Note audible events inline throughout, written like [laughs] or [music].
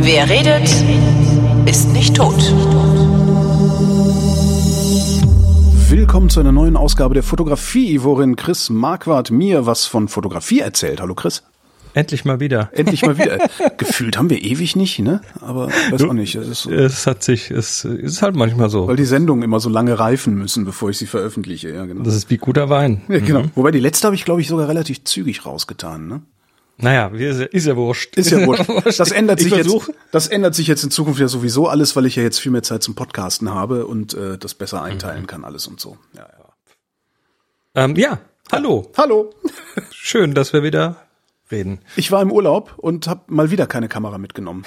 Wer redet, ist nicht tot. Willkommen zu einer neuen Ausgabe der Fotografie, worin Chris Marquardt mir was von Fotografie erzählt. Hallo Chris. Endlich mal wieder. Endlich mal wieder. [laughs] Gefühlt haben wir ewig nicht, ne? Aber weiß auch nicht. Es, ist so, es hat sich, es ist halt manchmal so. Weil die Sendungen immer so lange reifen müssen, bevor ich sie veröffentliche. Ja, genau. Das ist wie guter Wein. Ja, genau. Mhm. Wobei die letzte habe ich, glaube ich, sogar relativ zügig rausgetan, ne? Naja, ist ja, wurscht. Ist ja wurscht. [laughs] Das ändert sich jetzt. Das ändert sich jetzt in Zukunft ja sowieso alles, weil ich ja jetzt viel mehr Zeit zum Podcasten habe und äh, das besser einteilen mhm. kann, alles und so. Ja, ja. Ähm, ja, hallo. Hallo. Schön, dass wir wieder reden. Ich war im Urlaub und habe mal wieder keine Kamera mitgenommen.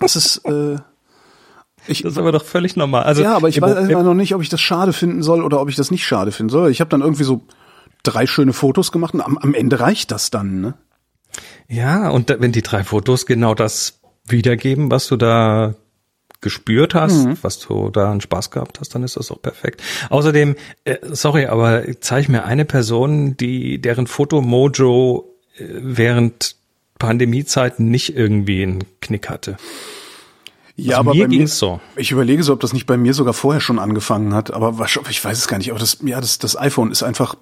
das ist. Äh, ich, das ist aber doch völlig normal. Also ja, aber ich weiß immer noch nicht, ob ich das schade finden soll oder ob ich das nicht schade finden soll. Ich habe dann irgendwie so drei schöne Fotos gemacht und am, am Ende reicht das dann. Ne? Ja, und da, wenn die drei Fotos genau das wiedergeben, was du da gespürt hast, mhm. was du da einen Spaß gehabt hast, dann ist das auch perfekt. Außerdem, äh, sorry, aber zeig mir eine Person, die deren Fotomojo äh, während Pandemiezeiten nicht irgendwie einen Knick hatte. Ja, also aber mir bei mir so. Ich überlege so, ob das nicht bei mir sogar vorher schon angefangen hat, aber ich weiß es gar nicht. Aber das, ja, das, das iPhone ist einfach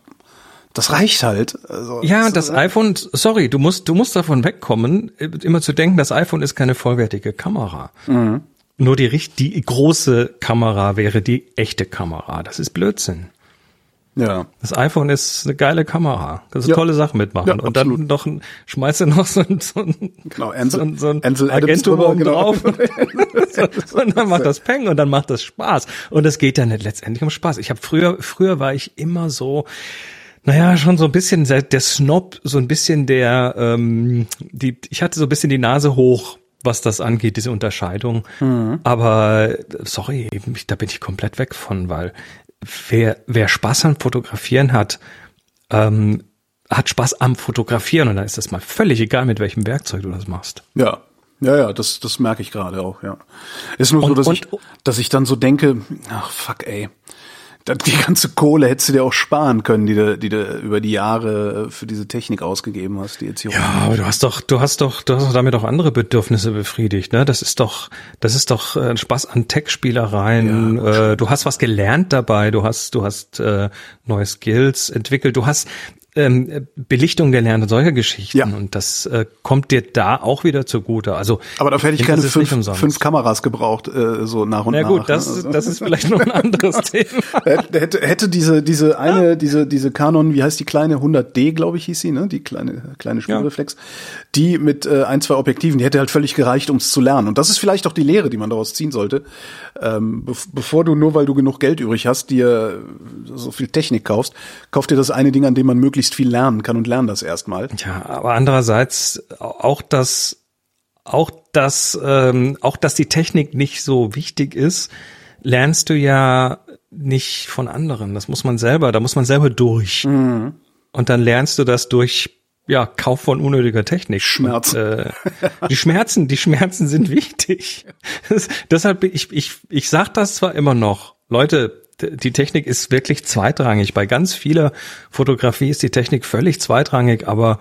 das reicht halt. Also, ja, das, das iPhone, sorry, du musst, du musst davon wegkommen, immer zu denken, das iPhone ist keine vollwertige Kamera. Mhm. Nur die, die große Kamera wäre die echte Kamera. Das ist Blödsinn. Ja. Das iPhone ist eine geile Kamera. Das ist eine ja. tolle Sache mitmachen. Ja, und dann noch ein, schmeißt du noch so ein, so ein, genau, Ansel, so, so ein Ansel Agentur oben genau. drauf. [laughs] [laughs] und dann macht das Peng und dann macht das Spaß. Und es geht nicht letztendlich um Spaß. Ich habe früher, früher war ich immer so, naja, schon so ein bisschen der, der Snob, so ein bisschen der, ähm, die, ich hatte so ein bisschen die Nase hoch, was das angeht, diese Unterscheidung. Mhm. Aber sorry, da bin ich komplett weg von, weil wer, wer Spaß am Fotografieren hat, ähm, hat Spaß am Fotografieren und dann ist das mal völlig egal, mit welchem Werkzeug du das machst. Ja. Ja, ja, das, das merke ich gerade auch, ja. Ist nur und, so, dass und, ich, dass ich dann so denke, ach fuck, ey die ganze Kohle hättest du dir auch sparen können, die du, die du über die Jahre für diese Technik ausgegeben hast, die jetzt hier. Ja, aber du hast doch, du hast doch, du hast doch damit auch andere Bedürfnisse befriedigt, ne? Das ist doch, das ist doch ein äh, Spaß an Tech-Spielereien. Ja, äh, du hast was gelernt dabei, du hast, du hast äh, neue Skills entwickelt, du hast ähm, Belichtung gelernt und solche Geschichten. Ja. Und das äh, kommt dir da auch wieder zugute. Also, Aber dafür hätte ich keine fünf, fünf Kameras gebraucht, äh, so nach und Na nach. Na gut, das, ne? das ist vielleicht noch ein anderes [laughs] Thema. hätte, hätte diese, diese eine, diese, diese Canon, wie heißt die kleine 100D, glaube ich, hieß sie, ne? Die kleine, kleine Spiegelreflex. Ja. Die mit äh, ein, zwei Objektiven, die hätte halt völlig gereicht, um es zu lernen. Und das ist vielleicht auch die Lehre, die man daraus ziehen sollte. Ähm, be bevor du nur, weil du genug Geld übrig hast, dir so viel Technik kaufst, kauf dir das eine Ding, an dem man möglichst möglichst viel lernen kann und lern das erstmal. Ja, aber andererseits auch das, auch das, ähm, auch dass die Technik nicht so wichtig ist, lernst du ja nicht von anderen. Das muss man selber, da muss man selber durch. Mhm. Und dann lernst du das durch ja, Kauf von unnötiger Technik. Schmerz. Und, äh, die Schmerzen, die Schmerzen sind wichtig. [laughs] Das, deshalb, ich, ich, ich sag das zwar immer noch, Leute, die Technik ist wirklich zweitrangig. Bei ganz vieler Fotografie ist die Technik völlig zweitrangig, aber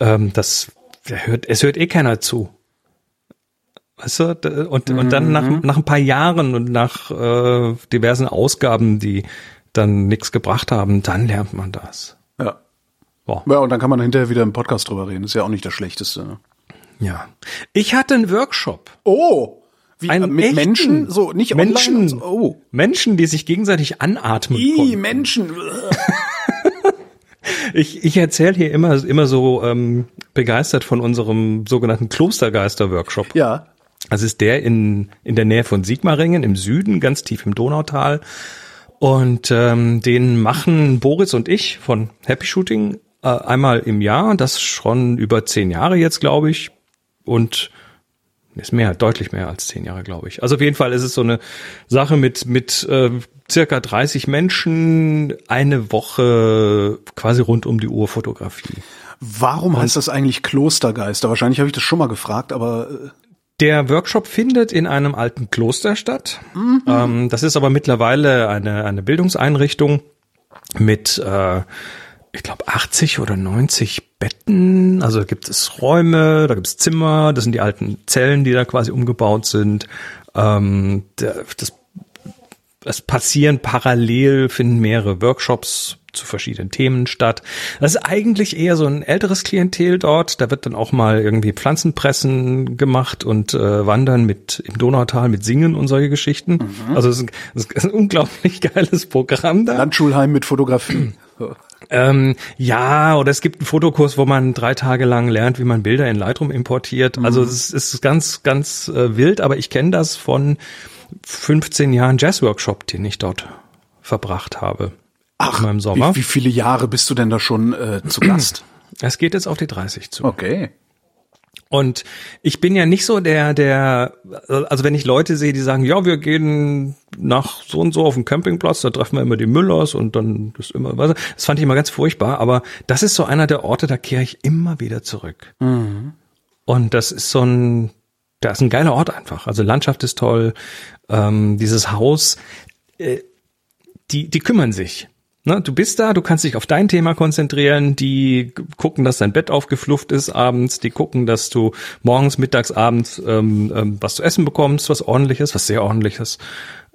ähm, das hört, es hört eh keiner zu. Weißt du? Und, mhm. und dann nach, mhm. nach ein paar Jahren und nach äh, diversen Ausgaben, die dann nichts gebracht haben, dann lernt man das. Ja. Boah. Ja, und dann kann man hinterher wieder im Podcast drüber reden. ist ja auch nicht das Schlechteste. Ne? Ja. Ich hatte einen Workshop. Oh! Wie, Ein mit Menschen? So, nicht Menschen? So. Oh. Menschen, die sich gegenseitig anatmen Ih, konnten. Menschen. [laughs] ich ich erzähle hier immer, immer so ähm, begeistert von unserem sogenannten Klostergeister-Workshop. Ja. Das ist der in, in der Nähe von Sigmaringen im Süden, ganz tief im Donautal. Und ähm, den machen Boris und ich von Happy Shooting äh, einmal im Jahr, das schon über zehn Jahre jetzt, glaube ich. Und ist mehr, deutlich mehr als zehn Jahre, glaube ich. Also auf jeden Fall ist es so eine Sache mit, mit äh, circa 30 Menschen, eine Woche quasi rund um die Uhr Fotografie. Warum Und heißt das eigentlich Klostergeister? Wahrscheinlich habe ich das schon mal gefragt, aber äh der Workshop findet in einem alten Kloster statt. Mhm. Ähm, das ist aber mittlerweile eine, eine Bildungseinrichtung. mit, äh, ich glaube, 80 oder 90 Betten. Also da gibt es Räume, da gibt es Zimmer, das sind die alten Zellen, die da quasi umgebaut sind. Ähm, das, es passieren parallel, finden mehrere Workshops zu verschiedenen Themen statt. Das ist eigentlich eher so ein älteres Klientel dort. Da wird dann auch mal irgendwie Pflanzenpressen gemacht und äh, Wandern mit im Donautal mit Singen und solche Geschichten. Mhm. Also es ist, es ist, ein [laughs] unglaublich geiles Programm da. Landschulheim mit Fotografie. Ähm, ja, oder es gibt einen Fotokurs, wo man drei Tage lang lernt, wie man Bilder in Lightroom importiert. Also mhm. es ist ganz, ganz äh, wild, aber ich kenne das von 15 Jahren Jazzworkshop, den ich dort verbracht habe. Ach, meinem Sommer. Wie, wie viele Jahre bist du denn da schon äh, zu Gast? Es geht jetzt auf die 30 zu. Okay. Und ich bin ja nicht so der, der, also wenn ich Leute sehe, die sagen, ja, wir gehen nach so und so auf den Campingplatz, da treffen wir immer die Müllers und dann ist immer, das fand ich immer ganz furchtbar, aber das ist so einer der Orte, da kehre ich immer wieder zurück. Mhm. Und das ist so ein, da ist ein geiler Ort einfach. Also Landschaft ist toll, ähm, dieses Haus, äh, die, die kümmern sich. Ne, du bist da, du kannst dich auf dein Thema konzentrieren, die gucken, dass dein Bett aufgeflufft ist abends, die gucken, dass du morgens, mittags, abends ähm, ähm, was zu essen bekommst, was ordentliches, was sehr ordentliches.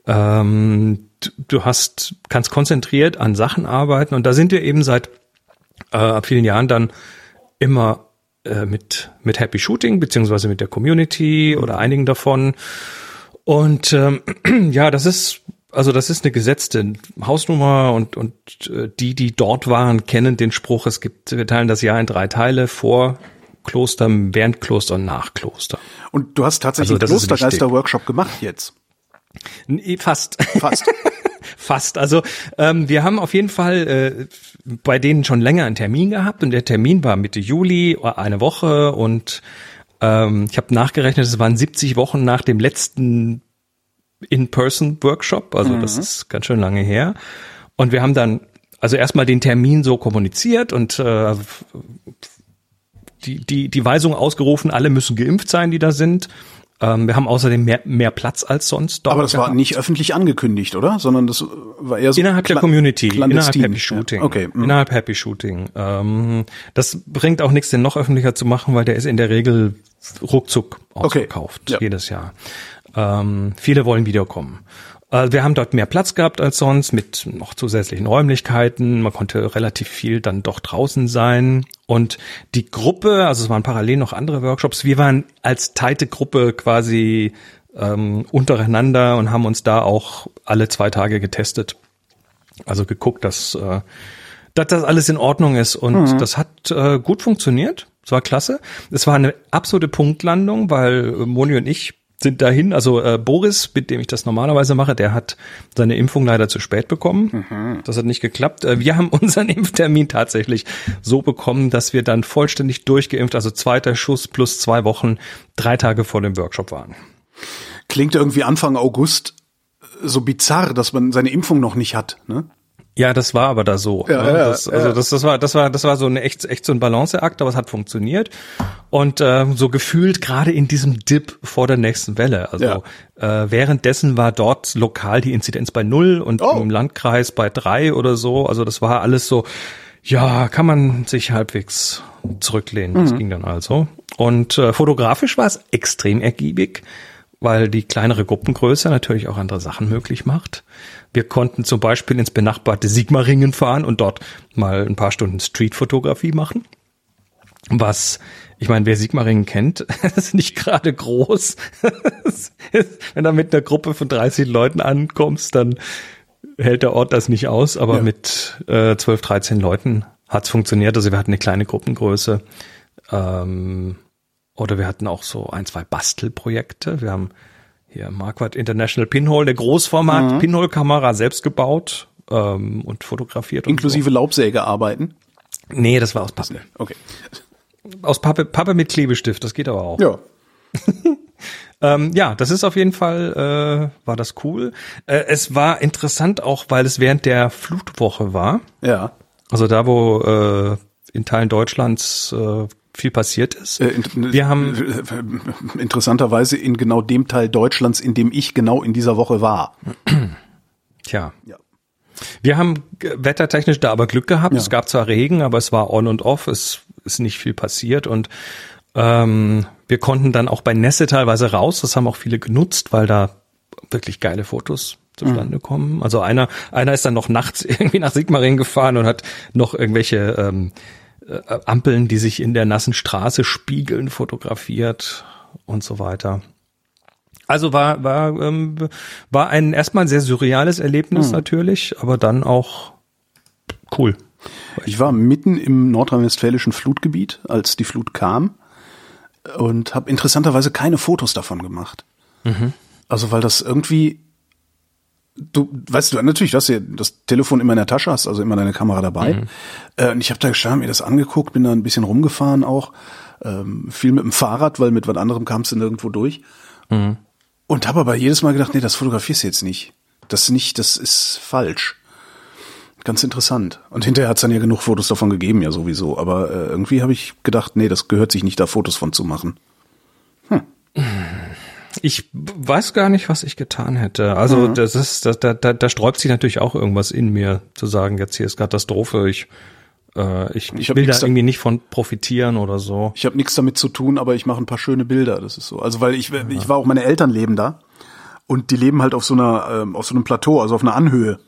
Ähm, du hast, kannst konzentriert an Sachen arbeiten und da sind wir eben seit äh, vielen Jahren dann immer äh, mit, mit Happy Shooting, beziehungsweise mit der Community oder einigen davon. Und ähm, [clears throat] ja, das ist also das ist eine gesetzte Hausnummer und, und äh, die, die dort waren, kennen den Spruch, es gibt, wir teilen das Jahr in drei Teile, vor Kloster, während Kloster und nach Kloster. Und du hast tatsächlich also, Klostergeister-Workshop gemacht jetzt? Nee, fast. Fast. [laughs] fast. Also ähm, wir haben auf jeden Fall äh, bei denen schon länger einen Termin gehabt und der Termin war Mitte Juli, eine Woche und ähm, ich habe nachgerechnet, es waren 70 Wochen nach dem letzten In-Person-Workshop, also mhm. das ist ganz schön lange her. Und wir haben dann also erstmal den Termin so kommuniziert und äh, die, die, die Weisung ausgerufen, alle müssen geimpft sein, die da sind. Ähm, wir haben außerdem mehr, mehr Platz als sonst. Aber das gehabt. war nicht öffentlich angekündigt, oder? Sondern das war eher so innerhalb der Community, innerhalb Happy Shooting. Ja. Okay. Mhm. Innerhalb Happy Shooting. Ähm, das bringt auch nichts, den noch öffentlicher zu machen, weil der ist in der Regel ruckzuck ausverkauft okay. ja. jedes Jahr. Ähm, viele wollen wiederkommen. Äh, wir haben dort mehr Platz gehabt als sonst mit noch zusätzlichen Räumlichkeiten. Man konnte relativ viel dann doch draußen sein. Und die Gruppe, also es waren parallel noch andere Workshops, wir waren als teite Gruppe quasi ähm, untereinander und haben uns da auch alle zwei Tage getestet. Also geguckt, dass, äh, dass das alles in Ordnung ist. Und mhm. das hat äh, gut funktioniert. Es war klasse. Es war eine absolute Punktlandung, weil Moni und ich sind dahin. Also äh, Boris, mit dem ich das normalerweise mache, der hat seine Impfung leider zu spät bekommen. Mhm. Das hat nicht geklappt. Äh, wir haben [laughs] unseren Impftermin tatsächlich so bekommen, dass wir dann vollständig durchgeimpft, also zweiter Schuss plus zwei Wochen, drei Tage vor dem Workshop waren. Klingt irgendwie Anfang August so bizarr, dass man seine Impfung noch nicht hat, ne? Ja, das war aber da so. Ja, ne? das, ja, also ja. das, das war, das war, das war so eine echt, echt so ein Balanceakt, aber es hat funktioniert. Und äh, so gefühlt gerade in diesem Dip vor der nächsten Welle. Also ja. äh, währenddessen war dort lokal die Inzidenz bei null und oh. im Landkreis bei drei oder so. Also das war alles so, ja, kann man sich halbwegs zurücklehnen. Mhm. Das ging dann also. Und äh, fotografisch war es extrem ergiebig, weil die kleinere Gruppengröße natürlich auch andere Sachen möglich macht. Wir konnten zum Beispiel ins benachbarte Sigmaringen fahren und dort mal ein paar Stunden Streetfotografie machen. Was, ich meine, wer Sigmaringen kennt, [laughs] ist nicht gerade groß. [laughs] Wenn du mit einer Gruppe von 30 Leuten ankommst, dann hält der Ort das nicht aus, aber ja. mit äh, 12, 13 Leuten hat's funktioniert. Also wir hatten eine kleine Gruppengröße. Ähm, oder wir hatten auch so ein, zwei Bastelprojekte. Wir haben hier Marquardt International Pinhole, der Großformat mhm. Pinhole-Kamera selbst gebaut ähm, und fotografiert. Inklusive und so. Laubsägearbeiten? Nee, das war aus Pappe. Okay. Aus Pappe, Pappe mit Klebestift, das geht aber auch. Ja. [laughs] ähm, ja, das ist auf jeden Fall, äh, war das cool. Äh, es war interessant auch, weil es während der Flutwoche war. Ja. Also da, wo äh, in Teilen Deutschlands äh, viel passiert ist. Äh, wir haben äh, interessanterweise in genau dem Teil Deutschlands, in dem ich genau in dieser Woche war. Tja. Ja. Wir haben wettertechnisch da aber Glück gehabt. Ja. Es gab zwar Regen, aber es war on und off. Es ist nicht viel passiert und ähm, wir konnten dann auch bei Nässe teilweise raus. Das haben auch viele genutzt, weil da wirklich geile Fotos zustande mhm. kommen. Also einer, einer ist dann noch nachts [laughs] irgendwie nach Sigmaringen gefahren und hat noch irgendwelche ähm, äh, Ampeln, die sich in der nassen Straße spiegeln, fotografiert und so weiter. Also war war ähm, war ein erstmal sehr surreales Erlebnis mhm. natürlich, aber dann auch cool. Ich war mitten im nordrhein-westfälischen Flutgebiet, als die Flut kam und habe interessanterweise keine Fotos davon gemacht. Mhm. Also weil das irgendwie du weißt du natürlich, dass du das Telefon immer in der Tasche hast, also immer deine Kamera dabei. Mhm. Äh, und ich habe da gestanden, mir das angeguckt, bin da ein bisschen rumgefahren auch, ähm, viel mit dem Fahrrad, weil mit was anderem kamst du nirgendwo durch. Mhm. Und habe aber jedes Mal gedacht, nee, das fotografierst du jetzt nicht. Das nicht, das ist falsch. Ganz interessant. Und hinterher hat's dann ja genug Fotos davon gegeben, ja sowieso. Aber äh, irgendwie habe ich gedacht, nee, das gehört sich nicht, da Fotos von zu machen. Hm. [laughs] Ich weiß gar nicht, was ich getan hätte. Also mhm. das ist, da, da, da, da sträubt sich natürlich auch irgendwas in mir, zu sagen, jetzt hier ist Katastrophe, ich äh, ich, ich, ich will da irgendwie nicht von profitieren oder so. Ich habe nichts damit zu tun, aber ich mache ein paar schöne Bilder. Das ist so. Also weil ich, ja. ich war auch meine Eltern leben da und die leben halt auf so einer ähm, auf so einem Plateau, also auf einer Anhöhe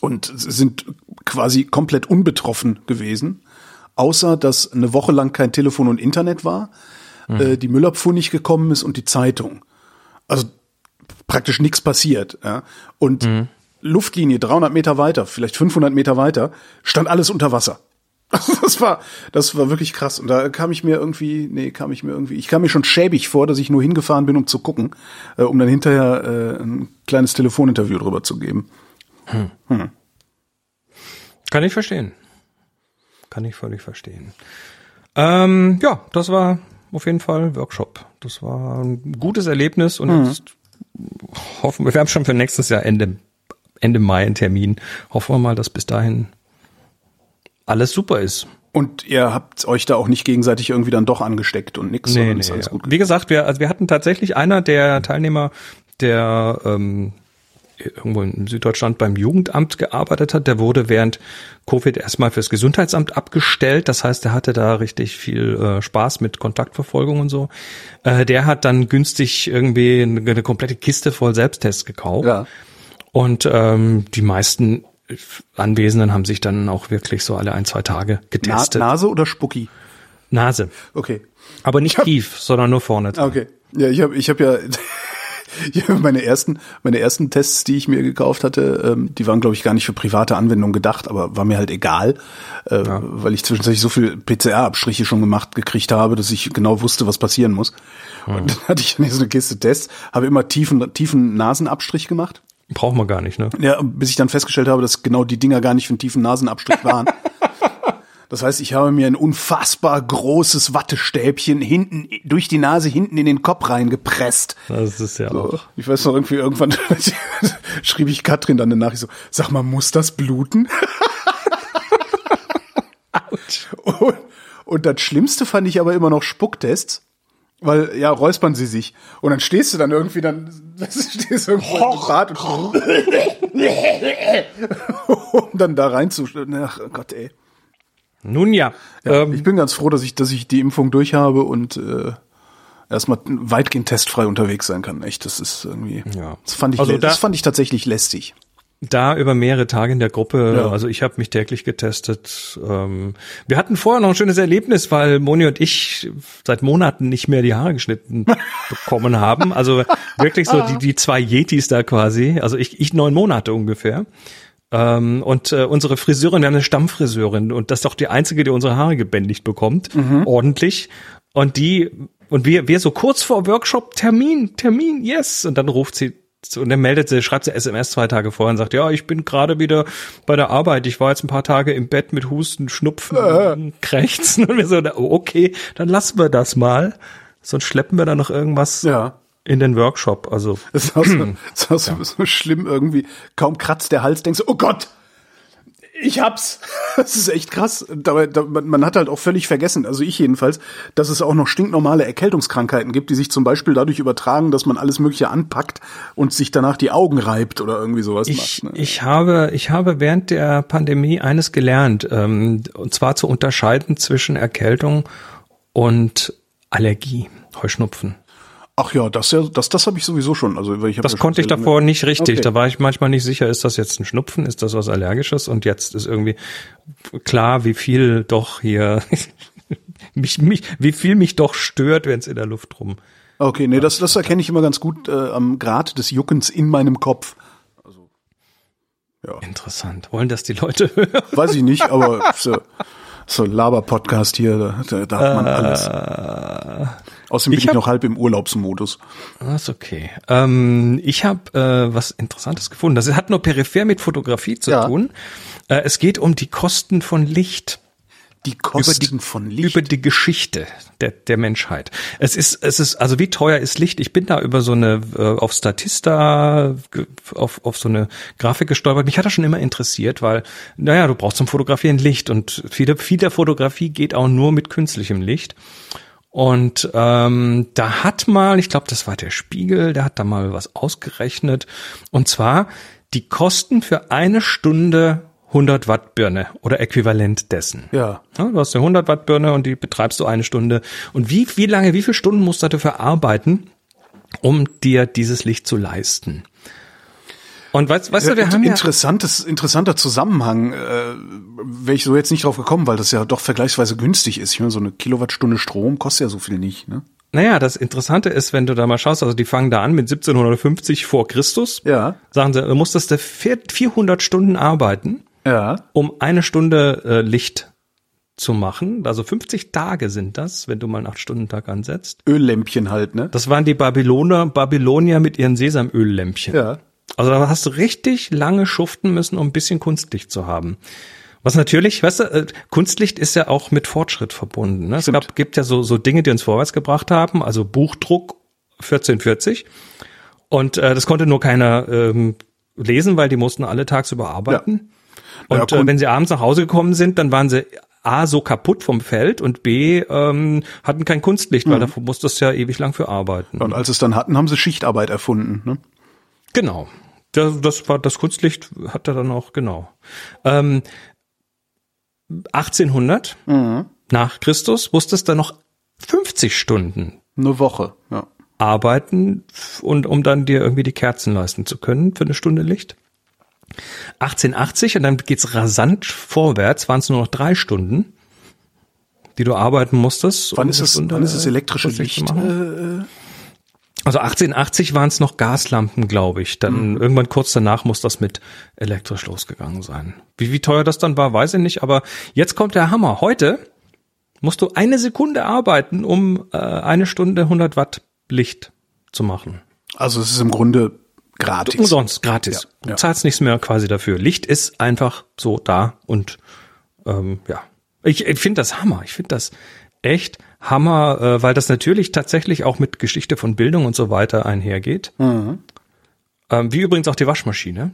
und sind quasi komplett unbetroffen gewesen, außer dass eine Woche lang kein Telefon und Internet war, mhm. äh, die Müllabfuhr nicht gekommen ist und die Zeitung. Also praktisch nichts passiert. Ja? Und mhm. Luftlinie 300 Meter weiter, vielleicht 500 Meter weiter, stand alles unter Wasser. [laughs] Das war, das war wirklich krass. Und da kam ich mir irgendwie, nee, kam ich mir irgendwie, ich kam mir schon schäbig vor, dass ich nur hingefahren bin, um zu gucken, äh, um dann hinterher äh, ein kleines Telefoninterview drüber zu geben. Hm. Hm. Kann ich verstehen. Kann ich völlig verstehen. Ähm, ja, das war auf jeden Fall Workshop. Das war ein gutes Erlebnis und mhm. jetzt hoffen wir, wir haben schon für nächstes Jahr Ende Ende Mai einen Termin. Hoffen wir mal, dass bis dahin alles super ist. Und ihr habt euch da auch nicht gegenseitig irgendwie dann doch angesteckt und nix, nee, nee, alles gut. Wie gesagt, wir, also wir hatten tatsächlich einer der Teilnehmer, der ähm, irgendwo in Süddeutschland beim Jugendamt gearbeitet hat, der wurde während Covid erstmal fürs Gesundheitsamt abgestellt. Das heißt, er hatte da richtig viel äh, Spaß mit Kontaktverfolgung und so. Äh, der hat dann günstig irgendwie eine, eine komplette Kiste voll Selbsttests gekauft. Ja und ähm, die meisten Anwesenden haben sich dann auch wirklich so alle ein, zwei Tage getestet. Na, Nase oder Spucki? Nase. Okay. Aber nicht hab, tief, sondern nur vorne. Dran. Okay. Ja, ich habe ich hab ja [laughs] ja, meine ersten, meine ersten Tests, die ich mir gekauft hatte, ähm, die waren, glaube ich, gar nicht für private Anwendung gedacht, aber war mir halt egal, äh, ja. weil ich zwischenzeitlich so viel PCR-Abstriche schon gemacht gekriegt habe, dass ich genau wusste, was passieren muss. Mhm. Und [laughs] dann hatte ich so eine Kiste Tests, habe immer tiefen, tiefen Nasenabstrich gemacht. Braucht man gar nicht, ne? Ja, bis ich dann festgestellt habe, dass genau die Dinger gar nicht für einen tiefen Nasenabstrich waren. [laughs] Das heißt, ich habe mir ein unfassbar großes Wattestäbchen hinten durch die Nase hinten in den Kopf reingepresst. Das ist ja so, auch. Ich weiß noch irgendwie irgendwann [laughs] schrieb ich Katrin dann eine Nachricht so: Sag mal, muss das bluten? und, und das Schlimmste fand ich aber immer noch Spucktests. Weil, ja, räuspern sie sich. Und dann stehst du dann irgendwie, dann [laughs] stehst du irgendwo im Bad und, [laughs] und dann da rein zu, ach Gott, ey. Nun ja. ja ähm, ich bin ganz froh, dass ich, dass ich die Impfung durch habe und äh, erstmal weitgehend testfrei unterwegs sein kann. Echt, das ist irgendwie. Ja. Das fand ich, also da, das fand ich tatsächlich lästig da über mehrere Tage in der Gruppe. Ja. Also ich habe mich täglich getestet. Ähm, wir hatten vorher noch ein schönes Erlebnis, weil Moni und ich seit Monaten nicht mehr die Haare geschnitten [laughs] bekommen haben. Also wirklich so die, die zwei Yetis da quasi. Also ich, ich neun Monate ungefähr. Ähm, und äh, unsere Friseurin, wir haben eine Stammfriseurin und das ist doch die einzige, die unsere Haare gebändigt bekommt, mhm. ordentlich. Und die und wir, wir so kurz vor Workshop Termin, Termin, yes. Und dann ruft sie und er meldet sie, schreibt sie SMS zwei Tage vorher und sagt, ja, ich bin gerade wieder bei der Arbeit. Ich war jetzt ein paar Tage im Bett mit Husten, Schnupfen, äh. Krächzen [laughs] und wir so, okay, dann lassen wir das mal. Sonst schleppen wir da noch irgendwas ja. In den Workshop. Also [laughs] das ist auch, so, [clears throat] ist auch ja. so schlimm irgendwie. Kaum kratzt der Hals, denkst du, oh Gott, Ich hab's. [laughs] Das ist echt krass. Dabei, da, man hat halt auch völlig vergessen, also ich jedenfalls, dass es auch noch stinknormale Erkältungskrankheiten gibt, die sich zum Beispiel dadurch übertragen, dass man alles Mögliche anpackt und sich danach die Augen reibt oder irgendwie sowas Ich, macht. Ne? ich habe, ich habe während der Pandemie eines gelernt, ähm, und zwar zu unterscheiden zwischen Erkältung und Allergie, Heuschnupfen. Ach ja, das ja, das, das habe ich sowieso schon. Also ich hab Das ja konnte ich davor nicht richtig. Okay. Da war ich manchmal nicht sicher, ist das jetzt ein Schnupfen, ist das was Allergisches? Und jetzt ist irgendwie klar, wie viel doch hier [laughs] mich, mich, wie viel mich doch stört, wenn es in der Luft rum. Okay, nee, das, das erkenne ich immer ganz gut äh, am Grad des Juckens in meinem Kopf. Interessant. Wollen das die Leute hören? Weiß ich nicht, aber so, so Laber-Podcast hier, da, da darf man alles. Außerdem bin ich ich, hab- noch halb im Urlaubsmodus. Das ist okay. Ähm, ich habe äh, was Interessantes gefunden. Das hat nur peripher mit Fotografie zu Ja. tun. Äh, es geht um die Kosten von Licht. Die Kosten über die, von Licht. über die Geschichte der, der Menschheit. Es ist, es ist, also wie teuer ist Licht? Ich bin da über so eine, äh, auf Statista, auf, auf so eine Grafik gestolpert. Mich hat das schon immer interessiert, weil, naja, du brauchst zum Fotografieren Licht und viele, viel der Fotografie geht auch nur mit künstlichem Licht. Und ähm, da hat mal, ich glaube, das war der Spiegel, der hat da mal was ausgerechnet. Und zwar die Kosten für eine Stunde 100 Watt Birne oder äquivalent dessen. Ja. Ja, du hast eine 100 Watt Birne und die betreibst du eine Stunde. Und wie, wie lange, wie viele Stunden musst du dafür arbeiten, um dir dieses Licht zu leisten? Und weißt, weißt du, wir Ja, haben ja, interessantes, interessanter Zusammenhang, äh, wäre ich so jetzt nicht drauf gekommen, weil das ja doch vergleichsweise günstig ist. Ich meine, so eine Kilowattstunde Strom kostet ja so viel nicht, ne? naja, das Interessante ist, wenn du da mal schaust, also die fangen da an mit 1750 vor Christus. Ja. Sagen sie, du musstest da vier- 400 Stunden arbeiten, Ja. um eine Stunde äh, Licht zu machen. Also 50 Tage sind das, wenn du mal einen 8-Stunden-Tag ansetzt. Öllämpchen halt, ne? Das waren die Babyloner, Babylonier mit ihren Sesamöllämpchen. Ja. Also da hast du richtig lange schuften müssen, um ein bisschen Kunstlicht zu haben. Was natürlich, weißt du, äh, Kunstlicht ist ja auch mit Fortschritt verbunden. Ne? Es gab, gibt ja so, so Dinge, die uns vorwärts gebracht haben, also Buchdruck 1440. Und äh, das konnte nur keiner ähm, lesen, weil die mussten alle tagsüber arbeiten. Ja, Und äh, Kun- wenn sie abends nach Hause gekommen sind, dann waren sie A, so kaputt vom Feld und B, ähm, hatten kein Kunstlicht, Mhm. weil dafür musstest du ja ewig lang für arbeiten. Und als sie es dann hatten, haben sie Schichtarbeit erfunden, ne? Genau. Das, das war das Kunstlicht hat er dann auch genau. Ähm, 1800 Mhm. nach Christus musstest du noch 50 Stunden Eine Woche, ja. arbeiten und um dann dir irgendwie die Kerzen leisten zu können für eine Stunde Licht. 1880 und dann geht's rasant vorwärts, waren es nur noch drei Stunden, die du arbeiten musstest. Wann um ist es, Stunde, wann ist es äh, elektrische Licht? machen. Äh, Also 1880 waren es noch Gaslampen, glaube ich. Dann irgendwann kurz danach muss das mit elektrisch losgegangen sein. Wie, wie teuer das dann war, weiß ich nicht. Aber jetzt kommt der Hammer. Heute musst du eine Sekunde arbeiten, um äh, eine Stunde 100 Watt Licht zu machen. also es ist im Grunde gratis. Umsonst, gratis. Ja, Du ja. zahlst nichts mehr quasi dafür. Licht ist einfach so da und ähm, ja. Ich, ich finde das Hammer. Ich finde das echt Hammer, äh, weil das natürlich tatsächlich auch mit Geschichte von Bildung und so weiter einhergeht. Mhm. Ähm, wie übrigens auch die Waschmaschine.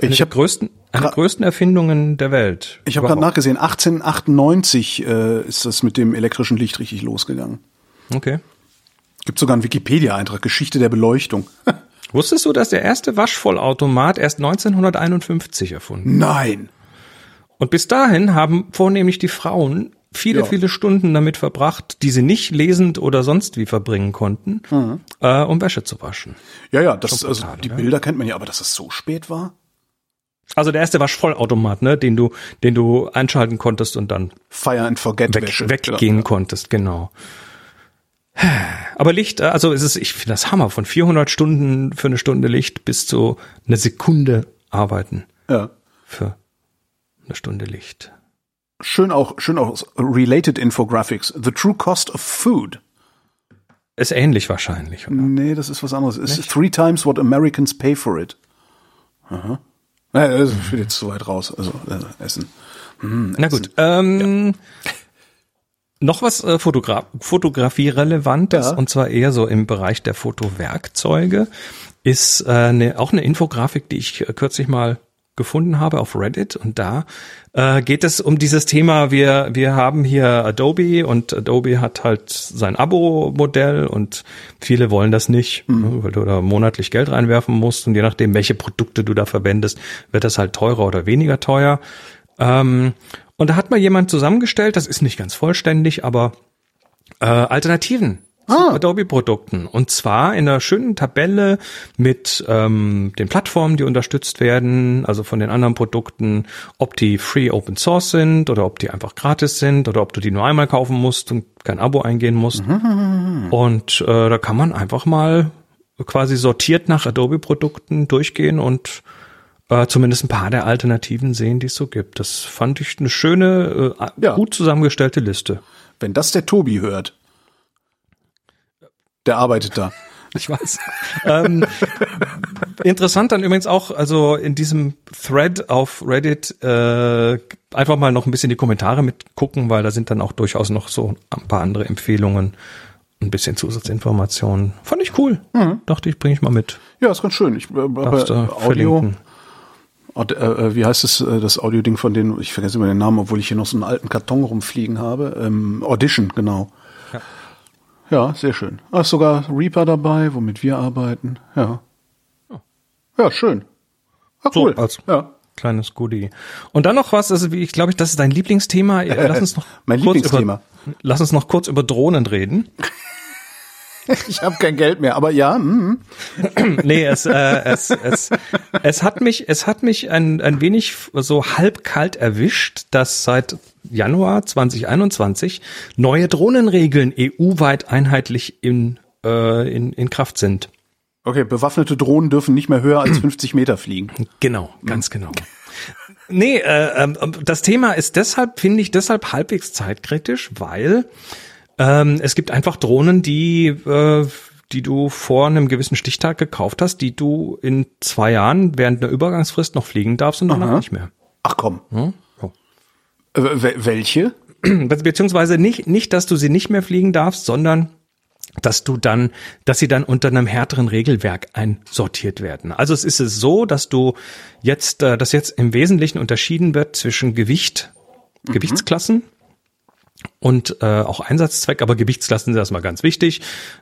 Eine Ich der habe größten, eine der größten Erfindungen der Welt. ich hab gerade nachgesehen, 1898 äh, ist das mit dem elektrischen Licht richtig losgegangen. Okay. Gibt sogar einen Wikipedia-Eintrag, Geschichte der Beleuchtung. [laughs] Wusstest du, dass der erste Waschvollautomat erst 1951 erfunden Nein. Und bis dahin haben vornehmlich die Frauen viele, Ja. viele Stunden damit verbracht, die sie nicht lesend oder sonst wie verbringen konnten, Mhm. äh, um Wäsche zu waschen. Ja, ja, das also brutal, die ne? Bilder kennt man ja, aber dass es so spät war? Also der erste Waschvollautomat, ne, den du, den du einschalten konntest und dann Fire and Forget weg, Wäsche. weggehen konntest, genau. Aber Licht, also es ist, ich finde das Hammer, von 400 Stunden für eine Stunde Licht bis zu eine Sekunde arbeiten Ja. für eine Stunde Licht. Schön auch, schön auch related Infographics. The true cost of food. Ist ähnlich wahrscheinlich, oder? Nee, das ist was anderes. It's three times what Americans pay for it. Aha. Naja, das führt jetzt zu weit raus. Also äh, Essen. Na gut. Ähm, Noch was äh, Fotogra Fotografie-relevantes, Ja. und zwar eher so im Bereich der Fotowerkzeuge, ist äh, ne, auch eine Infografik, die ich äh, kürzlich mal gefunden habe auf Reddit und da äh, geht es um dieses Thema, wir, wir haben hier Adobe und Adobe hat halt sein Abo-Modell und viele wollen das nicht, mhm. weil du da monatlich Geld reinwerfen musst und je nachdem, welche Produkte du da verwendest, wird das halt teurer oder weniger teuer. Ähm, und da hat mal jemand zusammengestellt, das ist nicht ganz vollständig, aber äh, Alternativen ah. Adobe-Produkten. Und zwar in einer schönen Tabelle mit ähm, den Plattformen, die unterstützt werden, also von den anderen Produkten, ob die free Open Source sind oder ob die einfach gratis sind oder ob du die nur einmal kaufen musst und kein Abo eingehen musst. Mhm. Und äh, da kann man einfach mal quasi sortiert nach Adobe-Produkten durchgehen und äh, zumindest ein paar der Alternativen sehen, die es so gibt. Das fand ich eine schöne, äh, ja. gut zusammengestellte Liste. Wenn das der Tobi hört. Der arbeitet da. [laughs] Ich weiß. ähm, interessant dann übrigens auch, also in diesem Thread auf Reddit äh, einfach mal noch ein bisschen die Kommentare mitgucken, weil da sind dann auch durchaus noch so ein paar andere Empfehlungen, ein bisschen Zusatzinformationen. Fand ich cool. Mhm. Dachte ich, bringe ich mal mit. Ja, ist ganz schön. Ich äh, habe Audio. Äh, äh, wie heißt es, äh, das Audio-Ding von denen, ich vergesse immer den Namen, obwohl ich hier noch so einen alten Karton rumfliegen habe. Ähm, Audition, genau. Ja. Ja, sehr schön. Ah, ist sogar Reaper dabei, womit wir arbeiten. Ja. Ja, schön. Ah, cool. So, als ja. kleines Goodie. Und dann noch was, also wie ich glaube ich, das ist dein Lieblingsthema. Lass uns [laughs] noch mein Lieblingsthema. Über, lass uns noch kurz über Drohnen reden. [laughs] [laughs] Ich habe kein Geld mehr, aber ja. Mm. [clears throat] nee, es, äh, es, es, es hat mich, es hat mich ein, ein wenig so halb kalt erwischt, dass seit Januar 2021 neue Drohnenregeln EU-weit einheitlich in, äh, in, in Kraft sind. Okay, bewaffnete Drohnen dürfen nicht mehr höher als [clears throat] 50 Meter fliegen. Genau, ganz genau. Nee, äh, äh, das Thema ist deshalb, finde ich, deshalb halbwegs zeitkritisch, weil ähm, es gibt einfach Drohnen, die, äh, die du vor einem gewissen Stichtag gekauft hast, die du in zwei Jahren während einer Übergangsfrist noch fliegen darfst und danach Aha. nicht mehr. Ach komm. Hm? Oh. welche? [clears throat] Beziehungsweise nicht, nicht, dass du sie nicht mehr fliegen darfst, sondern dass du dann, dass sie dann unter einem härteren Regelwerk einsortiert werden. Also es ist es so, dass du jetzt, äh, dass jetzt im Wesentlichen unterschieden wird zwischen Gewicht, mhm. Gewichtsklassen und äh, auch Einsatzzweck, aber Gewichtsklassen sind erstmal ganz wichtig.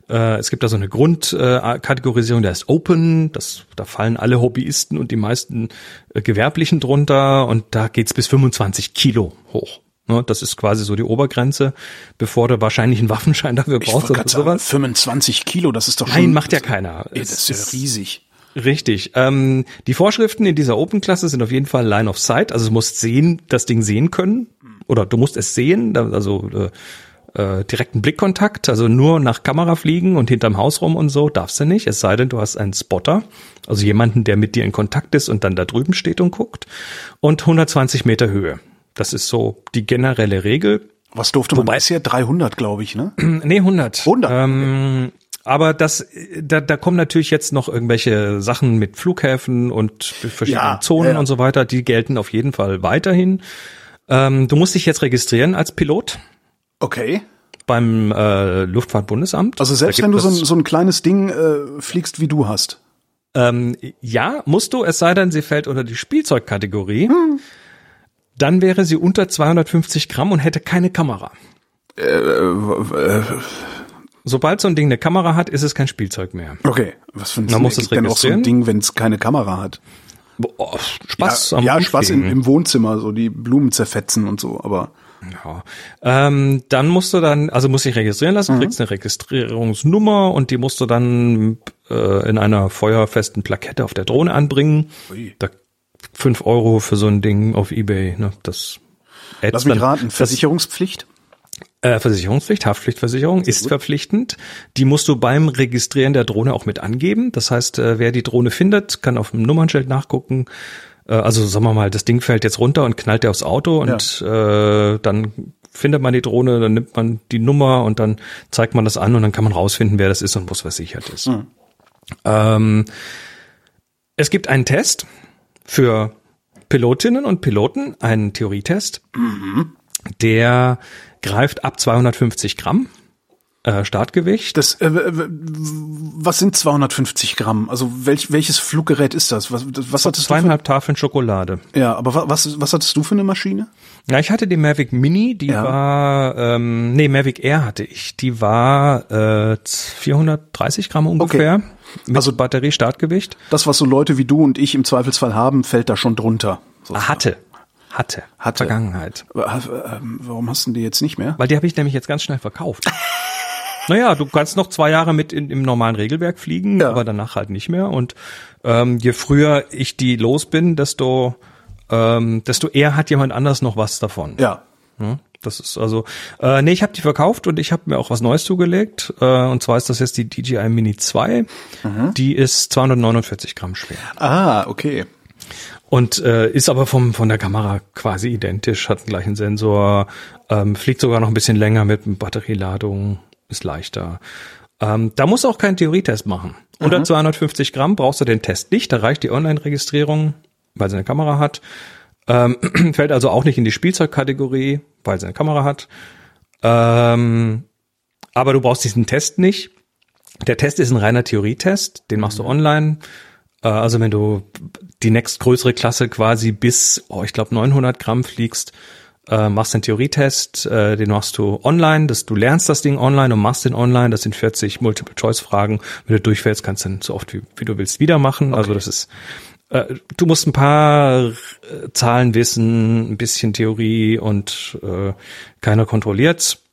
Äh, es gibt da so eine Grundkategorisierung, äh, der ist Open, das, da fallen alle Hobbyisten und die meisten äh, Gewerblichen drunter und da geht's bis 25 Kilo hoch. Ne, das ist quasi so die Obergrenze, bevor du wahrscheinlich einen Waffenschein dafür brauchst oder sowas. 25 Kilo, das ist doch schon. Nein, macht ja keiner. Ey, das ist ja riesig. Richtig. Ähm, die Vorschriften in dieser Open-Klasse sind auf jeden Fall Line of Sight, also du musst sehen, das Ding sehen können oder du musst es sehen, also äh, äh, direkten Blickkontakt, also nur nach Kamera fliegen und hinterm Haus rum und so darfst du nicht, es sei denn, du hast einen Spotter, also jemanden, der mit dir in Kontakt ist und dann da drüben steht und guckt und 120 Meter Höhe. Das ist so die generelle Regel. Was durfte man Wobei, bisher? 300, glaube ich, ne? [clears throat] nee, 100. 100. Ähm, aber das, da, da kommen natürlich jetzt noch irgendwelche Sachen mit Flughäfen und verschiedenen ja, Zonen ja. und so weiter. Die gelten auf jeden Fall weiterhin. Ähm, du musst dich jetzt registrieren als Pilot. Okay. Beim äh, Luftfahrtbundesamt. Also selbst wenn du so ein, so ein kleines Ding äh, fliegst, wie du hast. Ähm, ja, musst du, es sei denn, sie fällt unter die Spielzeugkategorie. Hm. Dann wäre sie unter 250 Gramm und hätte keine Kamera. Äh, äh, Sobald so ein Ding eine Kamera hat, ist es kein Spielzeug mehr. Okay, was für ein Man muss es registrieren. auch so ein Ding, wenn es keine Kamera hat? Oh, Spaß ja, am Ja, Spaß im, im, Wohnzimmer, so die Blumen zerfetzen und so, aber. Ja. Ähm, dann musst du dann, also musst dich registrieren lassen, mhm. kriegst eine Registrierungsnummer und die musst du dann äh, in einer feuerfesten Plakette auf der Drohne anbringen. Ui. Da fünf Euro für so ein Ding auf Ebay, ne? Das Lass mich raten, Versicherungspflicht? Äh, Versicherungspflicht, Haftpflichtversicherung Sehr ist gut. verpflichtend. Die musst du beim Registrieren der Drohne auch mit angeben. Das heißt, äh, wer die Drohne findet, kann auf dem Nummernschild nachgucken. Äh, also sagen wir mal, das Ding fällt jetzt runter und knallt dir aufs Auto und ja. äh, dann findet man die Drohne, dann nimmt man die Nummer und dann zeigt man das an und dann kann man rausfinden, wer das ist und wo es versichert ist. Mhm. Ähm, es gibt einen Test für Pilotinnen und Piloten, einen Theorietest, mhm. der greift ab 250 Gramm. äh, Startgewicht. Das, äh, was sind 250 Gramm? Also welch, welches Fluggerät ist das? Was, was hattest Zweieinhalb du für, Tafeln Schokolade. Ja, aber was, was hattest du für eine Maschine? Ja, ich hatte die Mavic Mini, die Ja. war, ähm, nee, Mavic Air hatte ich. Die war äh, 430 Gramm ungefähr. Mit Also- Batteriestartgewicht. Das, was so Leute wie du und ich im Zweifelsfall haben, fällt da schon drunter. So. Ah, hatte. Hatte. Hatte. Vergangenheit. Äh, äh, Warum hast du die jetzt nicht mehr? Weil die habe ich nämlich jetzt ganz schnell verkauft. [laughs] naja, du kannst noch zwei Jahre mit in, im normalen Regelwerk fliegen, Ja. aber danach halt nicht mehr. Und ähm, je früher ich die los bin, desto, ähm, desto eher hat jemand anders noch was davon. Ja. Ja, Das ist also, äh, nee, ich habe die verkauft und ich habe mir auch was Neues zugelegt. Äh, und zwar ist das jetzt die DJI Mini 2. Die ist 249 Gramm schwer. Ah, okay. Und äh, ist aber vom, von der Kamera quasi identisch, hat den gleichen Sensor, ähm, fliegt sogar noch ein bisschen länger mit Batterieladung, ist leichter. Ähm, da musst du auch keinen Theorietest machen. Unter 250 Gramm brauchst du den Test nicht, da reicht die Online-Registrierung, weil sie eine Kamera hat. Ähm, [clears throat] fällt also auch nicht in die Spielzeugkategorie, weil sie eine Kamera hat. Ähm, aber du brauchst diesen Test nicht. Der Test ist ein reiner Theorietest, den machst du online. Äh, Also wenn du die nächstgrößere Klasse quasi bis, oh, ich glaube 900 Gramm fliegst, äh, machst den Theorietest, äh, den machst du online, dass du lernst das Ding online und machst den online. Das sind 40 Multiple-Choice-Fragen. Wenn du durchfällst, kannst du den so oft wie, wie du willst wieder machen. Also das ist äh, Du musst ein paar äh, Zahlen wissen, ein bisschen Theorie und äh, keiner kontrolliert's.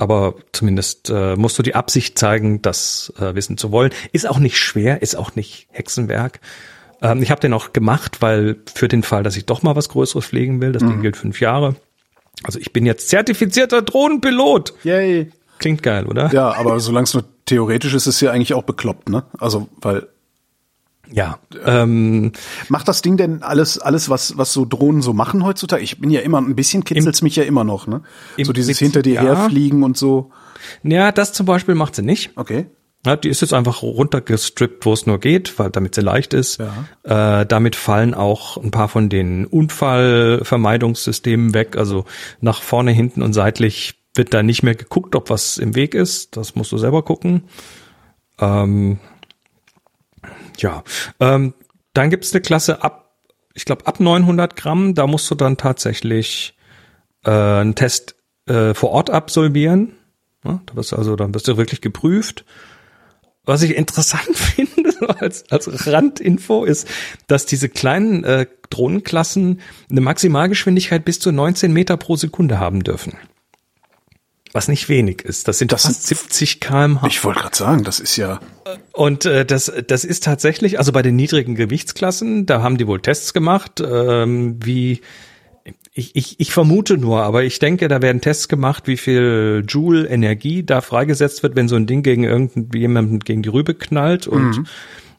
Aber zumindest äh, musst du die Absicht zeigen, das äh, wissen zu wollen. Ist auch nicht schwer, ist auch nicht Hexenwerk. Ähm, ich habe den auch gemacht, weil für den Fall, dass ich doch mal was Größeres fliegen will, das Ding gilt fünf Jahre. Also ich bin jetzt zertifizierter Drohnenpilot. Yay. Klingt geil, oder? Ja, aber solange es nur theoretisch ist, ist es ja eigentlich auch bekloppt, ne? Also, weil Ja. Ähm, macht das Ding denn alles, alles, was, was so Drohnen so machen heutzutage? Ich bin ja immer, ein bisschen kitzelt's mich ja immer noch, ne? im So dieses Prinzip hinter dir ja. herfliegen und so. ja, das zum Beispiel macht sie nicht. Okay. Ja, die ist jetzt einfach runtergestrippt, wo es nur geht, weil damit sie leicht ist. Äh, damit fallen auch ein paar von den Unfallvermeidungssystemen weg. Also nach vorne, hinten und seitlich wird da nicht mehr geguckt, ob was im Weg ist. Das musst du selber gucken. Ähm, ja, ähm, dann gibt's eine Klasse ab, ich glaube ab 900 Gramm. Da musst du dann tatsächlich äh, einen Test äh, vor Ort absolvieren. Ja, da du also, dann wirst du wirklich geprüft. Was ich interessant [laughs] finde, als, als Randinfo, ist, dass diese kleinen äh, Drohnenklassen eine Maximalgeschwindigkeit bis zu 19 Meter pro Sekunde haben dürfen. Was nicht wenig ist. Das sind Das fast sind- 70 kmh. Ich wollte gerade sagen, das ist ja. Und äh, das, das ist tatsächlich, also bei den niedrigen Gewichtsklassen, da haben die wohl Tests gemacht, ähm, wie ich, ich, ich vermute nur, aber ich denke, da werden Tests gemacht, wie viel Joule Energie da freigesetzt wird, wenn so ein Ding gegen irgendjemanden gegen die Rübe knallt und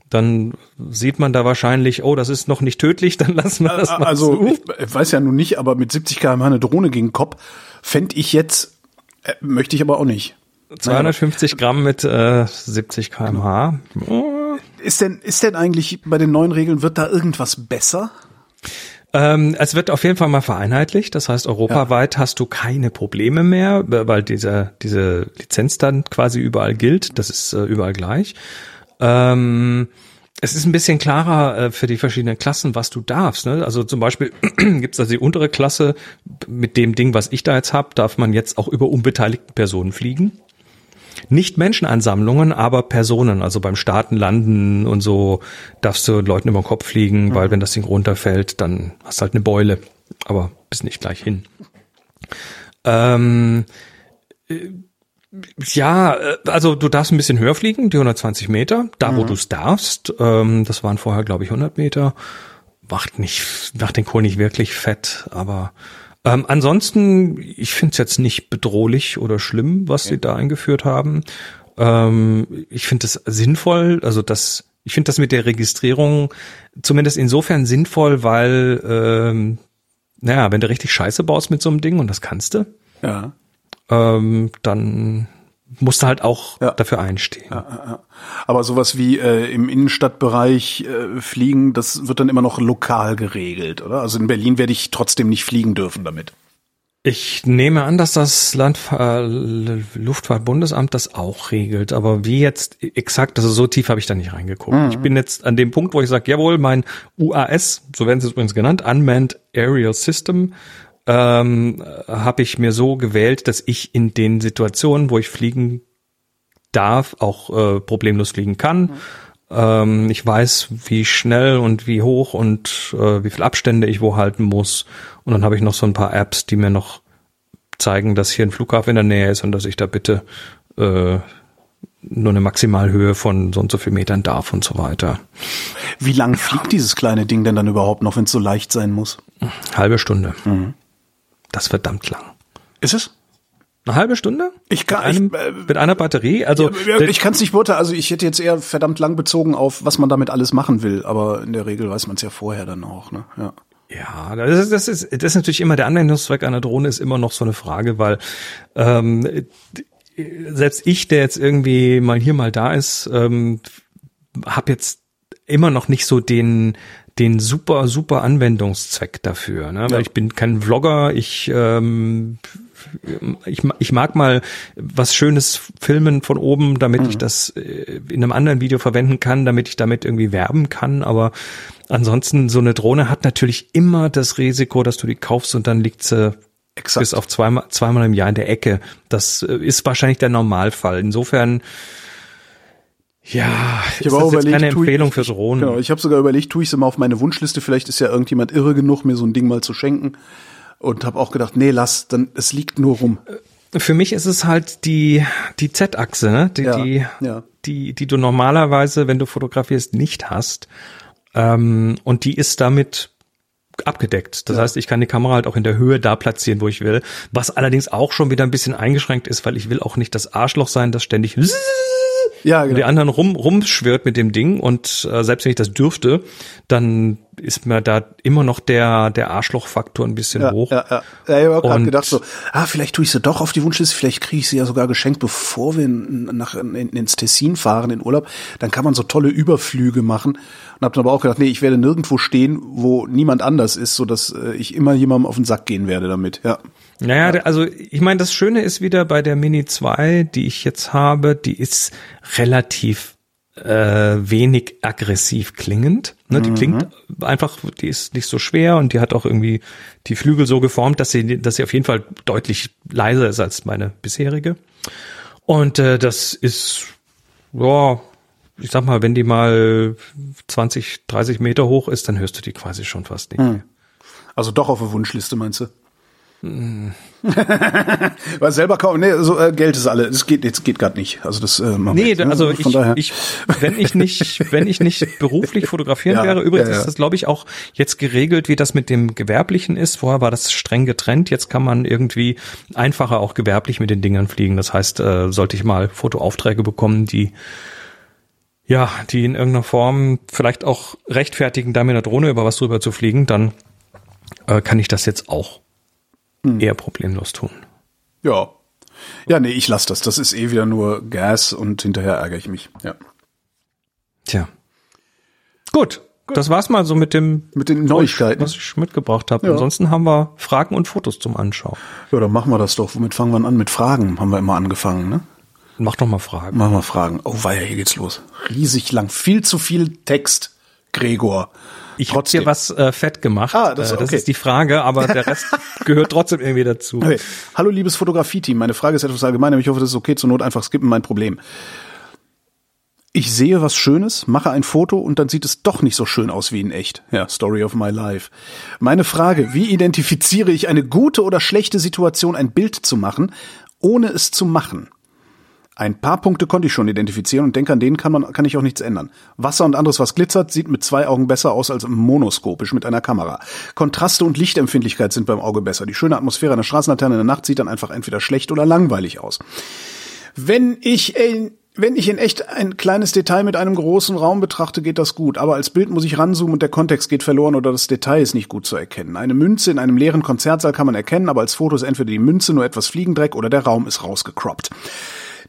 dann sieht man da wahrscheinlich, oh, das ist noch nicht tödlich, [laughs] dann lassen wir das mal Also, zu. ich weiß ja nun nicht, aber mit 70 km eine Drohne gegen den Kopf fände ich jetzt, äh, möchte ich aber auch nicht. 250 Gramm mit äh, 70 kmh. Oh. Ist denn, ist denn eigentlich bei den neuen Regeln, wird da irgendwas besser? Ähm, es wird auf jeden Fall mal vereinheitlicht. Das heißt, europaweit hast du keine Probleme mehr, weil diese, diese Lizenz dann quasi überall gilt. Das ist äh, überall gleich. Ähm, es ist ein bisschen klarer äh, für die verschiedenen Klassen, was du darfst. Ne? Also zum Beispiel gibt es also die untere Klasse mit dem Ding, was ich da jetzt habe, darf man jetzt auch über unbeteiligten Personen fliegen. Nicht Menschenansammlungen, aber Personen. Also beim Starten, Landen und so darfst du Leuten über den Kopf fliegen, weil wenn das Ding runterfällt, dann hast du halt eine Beule. Aber bist nicht gleich hin. Ähm, äh, ja, äh, also du darfst ein bisschen höher fliegen, die 120 Meter, da wo du es darfst. Ähm, das waren vorher, glaube ich, 100 Meter. Macht nicht, macht den Kohl nicht wirklich fett, aber ähm, ansonsten, ich finde es jetzt nicht bedrohlich oder schlimm, was sie da eingeführt haben. Ähm, ich finde es sinnvoll, also das, ich finde das mit der Registrierung zumindest insofern sinnvoll, weil, ähm, naja, wenn du richtig Scheiße baust mit so einem Ding und das kannst du, Ja. Ähm, dann musst du halt auch Ja. dafür einstehen. Aber sowas wie äh, im Innenstadtbereich äh, fliegen, das wird dann immer noch lokal geregelt, oder? Also in Berlin werde ich trotzdem nicht fliegen dürfen damit. Ich nehme an, dass das Land äh, Luftfahrtbundesamt das auch regelt, aber wie jetzt exakt, also so tief habe ich da nicht reingeguckt. Mhm. Ich bin jetzt an dem Punkt, wo ich sage, jawohl, mein UAS, so werden sie es übrigens genannt, Unmanned Aerial System, ähm, habe ich mir so gewählt, dass ich in den Situationen, wo ich fliegen darf, auch äh, problemlos fliegen kann. Mhm. Ähm, ich weiß, wie schnell und wie hoch und äh, wie viel Abstände ich wo halten muss. Und dann habe ich noch so ein paar Apps, die mir noch zeigen, dass hier ein Flughafen in der Nähe ist und dass ich da bitte äh, nur eine Maximalhöhe von so und so viel Metern darf und so weiter. Wie lang fliegt dieses kleine Ding denn dann überhaupt noch, wenn es so leicht sein muss? Halbe Stunde. Mhm. Das verdammt lang. Ist es? Eine halbe Stunde? Ich kann mit, einem, ich, äh, mit einer Batterie. Also ja, ich kann es nicht beurteilen. Also ich hätte jetzt eher verdammt lang bezogen auf, was man damit alles machen will. Aber in der Regel weiß man es ja vorher dann auch. Ne? Ja. Ja, das ist, das ist das ist natürlich immer der Anwendungszweck einer Drohne ist immer noch so eine Frage, weil ähm, selbst ich, der jetzt irgendwie mal hier mal da ist, ähm, habe jetzt immer noch nicht so den den super super Anwendungszweck dafür, ne? weil ja. ich bin kein Vlogger, ich ähm, ich, ich mag mal was Schönes filmen von oben, damit mhm. ich das äh, in einem anderen Video verwenden kann, damit ich damit irgendwie werben kann. Aber ansonsten, so eine Drohne hat natürlich immer das Risiko, dass du die kaufst und dann liegt sie Exakt. bis auf zweimal, zweimal im Jahr in der Ecke. Das äh, ist wahrscheinlich der Normalfall. Insofern ja, ich habe auch überlegt, keine Empfehlung ich, für Drohnen. Genau, ich habe sogar überlegt, tue ich sie mal auf meine Wunschliste. Vielleicht ist ja irgendjemand irre genug, mir so ein Ding mal zu schenken und habe auch gedacht, nee, lass, dann es liegt nur rum. Für mich ist es halt die die Z-Achse, ne? Die, ja, die, ja. die die du normalerweise, wenn du fotografierst, nicht hast. Ähm, und die ist damit abgedeckt. Das ja. heißt, ich kann die Kamera halt auch in der Höhe da platzieren, wo ich will. Was allerdings auch schon wieder ein bisschen eingeschränkt ist, weil ich will auch nicht das Arschloch sein, das ständig ja, genau. die anderen rum rumschwirrt mit dem Ding und äh, selbst wenn ich das dürfte, dann ist mir da immer noch der der Arschlochfaktor ein bisschen ja, hoch. Ja, ja. ja ich habe auch gedacht so, ah, vielleicht tue ich sie doch auf die Wunschliste, vielleicht kriege ich sie ja sogar geschenkt, bevor wir nach in, ins Tessin fahren in Urlaub, dann kann man so tolle Überflüge machen und habe dann aber auch gedacht, nee, ich werde nirgendwo stehen, wo niemand anders ist, so dass äh, ich immer jemandem auf den Sack gehen werde damit. Ja. Naja, ja. also ich meine, das Schöne ist wieder bei der Mini 2, die ich jetzt habe, die ist relativ äh, wenig aggressiv klingend. Ne? Die mhm. klingt einfach, die ist nicht so schwer und die hat auch irgendwie die Flügel so geformt, dass sie, dass sie auf jeden Fall deutlich leiser ist als meine bisherige. Und äh, das ist, ja, ich sag mal, wenn die mal 20, 30 Meter hoch ist, dann hörst du die quasi schon fast nicht. Mhm. Also doch auf der Wunschliste, meinst du? [laughs] Weil selber kaufen, nee, so äh, Geld ist alle. Das geht jetzt geht gerade nicht. Also das äh, Nee, wir, also ich, ich, wenn ich nicht, [laughs] wenn ich nicht beruflich fotografieren ja, wäre, übrigens ja, ja. ist das glaube ich auch jetzt geregelt, wie das mit dem gewerblichen ist. Vorher war das streng getrennt, jetzt kann man irgendwie einfacher auch gewerblich mit den Dingern fliegen. Das heißt, äh, sollte ich mal Fotoaufträge bekommen, die ja, die in irgendeiner Form vielleicht auch rechtfertigen, da mit einer Drohne über was drüber zu fliegen, dann äh, kann ich das jetzt auch hm. eher problemlos tun. Ja. Ja, nee, ich lasse das. Das ist eh wieder nur Gas und hinterher ärgere ich mich. Ja. Tja. Gut. Gut. Das war's mal so mit dem mit den Neuigkeiten, was ich mitgebracht habe. Ja. Ansonsten haben wir Fragen und Fotos zum Anschauen. Ja, dann machen wir das doch. Womit fangen wir an? Mit Fragen haben wir immer angefangen, ne? Mach doch mal Fragen. Mach mal Fragen. Oh, weia, hier geht's los. Riesig lang, viel zu viel Text, Gregor. Ich habe dir was äh, fett gemacht. Ah, das, äh, das okay. ist die Frage, aber der Rest [laughs] gehört trotzdem irgendwie dazu. Okay. Hallo liebes Fotografie-Team, meine Frage ist etwas allgemein, aber ich hoffe, das ist okay, zur Not einfach skippen, mein Problem. Ich sehe was Schönes, mache ein Foto und dann sieht es doch nicht so schön aus wie in echt. Ja, Story of my life. Meine Frage, wie identifiziere ich eine gute oder schlechte Situation, ein Bild zu machen, ohne es zu machen? Ein paar Punkte konnte ich schon identifizieren und denke, an denen kann man, kann ich auch nichts ändern. Wasser und anderes, was glitzert, sieht mit zwei Augen besser aus als monoskopisch mit einer Kamera. Kontraste und Lichtempfindlichkeit sind beim Auge besser. Die schöne Atmosphäre einer Straßenlaterne in der Nacht sieht dann einfach entweder schlecht oder langweilig aus. Wenn ich in, wenn ich in echt ein kleines Detail mit einem großen Raum betrachte, geht das gut. Aber als Bild muss ich ranzoomen und der Kontext geht verloren oder das Detail ist nicht gut zu erkennen. Eine Münze in einem leeren Konzertsaal kann man erkennen, aber als Foto ist entweder die Münze nur etwas Fliegendreck oder der Raum ist rausgecroppt.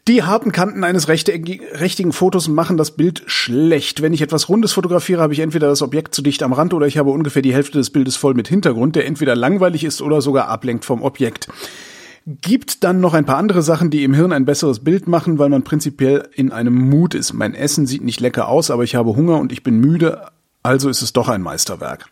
Die harten Kanten eines rechteckigen Fotos machen das Bild schlecht. Wenn ich etwas Rundes fotografiere, habe ich entweder das Objekt zu dicht am Rand oder ich habe ungefähr die Hälfte des Bildes voll mit Hintergrund, der entweder langweilig ist oder sogar ablenkt vom Objekt. Gibt dann noch ein paar andere Sachen, die im Hirn ein besseres Bild machen, weil man prinzipiell in einem Mut ist. Mein Essen sieht nicht lecker aus, aber ich habe Hunger und ich bin müde, also ist es doch ein Meisterwerk.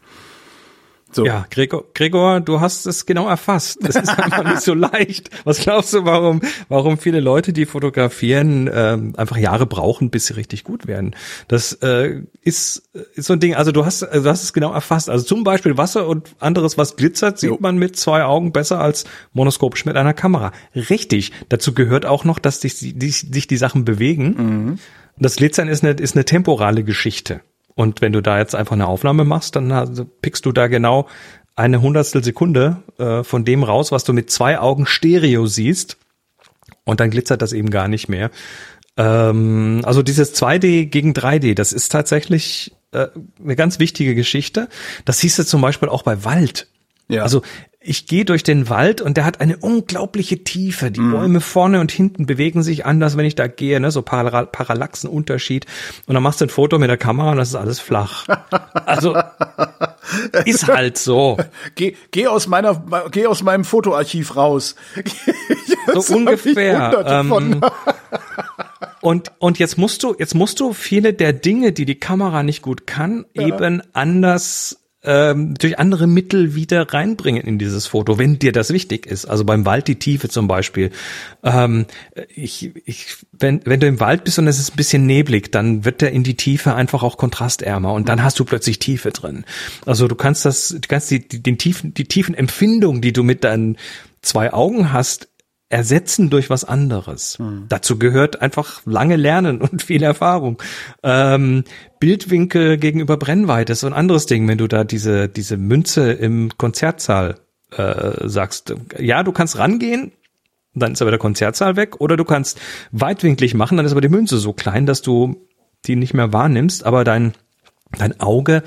So. Ja, Gregor, Gregor, du hast es genau erfasst. Das ist einfach nicht so leicht. Was glaubst du, warum, warum viele Leute, die fotografieren, ähm, einfach Jahre brauchen, bis sie richtig gut werden? Das äh, ist, ist so ein Ding. Also du hast, also du hast es genau erfasst. Also zum Beispiel Wasser und anderes, was glitzert, sieht jo. man mit zwei Augen besser als monoskopisch mit einer Kamera. Richtig. Dazu gehört auch noch, dass sich die, die, sich die Sachen bewegen. Mhm. Das Glitzern ist eine, ist eine temporale Geschichte. Und wenn du da jetzt einfach eine Aufnahme machst, dann pickst du da genau eine Hundertstel Sekunde äh, von dem raus, was du mit zwei Augen Stereo siehst. Und dann glitzert das eben gar nicht mehr. Ähm, also dieses 2D gegen 3D, das ist tatsächlich äh, eine ganz wichtige Geschichte. Das siehst du zum Beispiel auch bei Wald. Ja. Also ich gehe durch den Wald und der hat eine unglaubliche Tiefe. Die mm. Bäume vorne und hinten bewegen sich anders, wenn ich da gehe, ne? so Paral Parallaxenunterschied. Und dann machst du ein Foto mit der Kamera und das ist alles flach. [laughs] Also ist halt so. [laughs] Geh, geh aus meiner, geh aus meinem Fotoarchiv raus. [laughs] so ungefähr. Ähm, und, und jetzt musst du, jetzt musst du viele der Dinge, die die Kamera nicht gut kann, ja. eben anders ähm, durch andere Mittel wieder reinbringen in dieses Foto, wenn dir das wichtig ist. Also beim Wald die Tiefe zum Beispiel. Ähm, ich, ich, wenn, wenn du im Wald bist und es ist ein bisschen neblig, dann wird der in die Tiefe einfach auch kontrastärmer und dann hast du plötzlich Tiefe drin. Also du kannst das, du kannst die, die, den tiefen, die tiefen Empfindungen, die du mit deinen zwei Augen hast, ersetzen durch was anderes. Mhm. Dazu gehört einfach lange Lernen und viel Erfahrung. Ähm, Bildwinkel gegenüber Brennweite ist so ein anderes Ding, wenn du da diese, diese Münze im Konzertsaal äh, sagst. Ja, du kannst rangehen, dann ist aber der Konzertsaal weg, oder du kannst weitwinklig machen, dann ist aber die Münze so klein, dass du die nicht mehr wahrnimmst, aber dein, dein Auge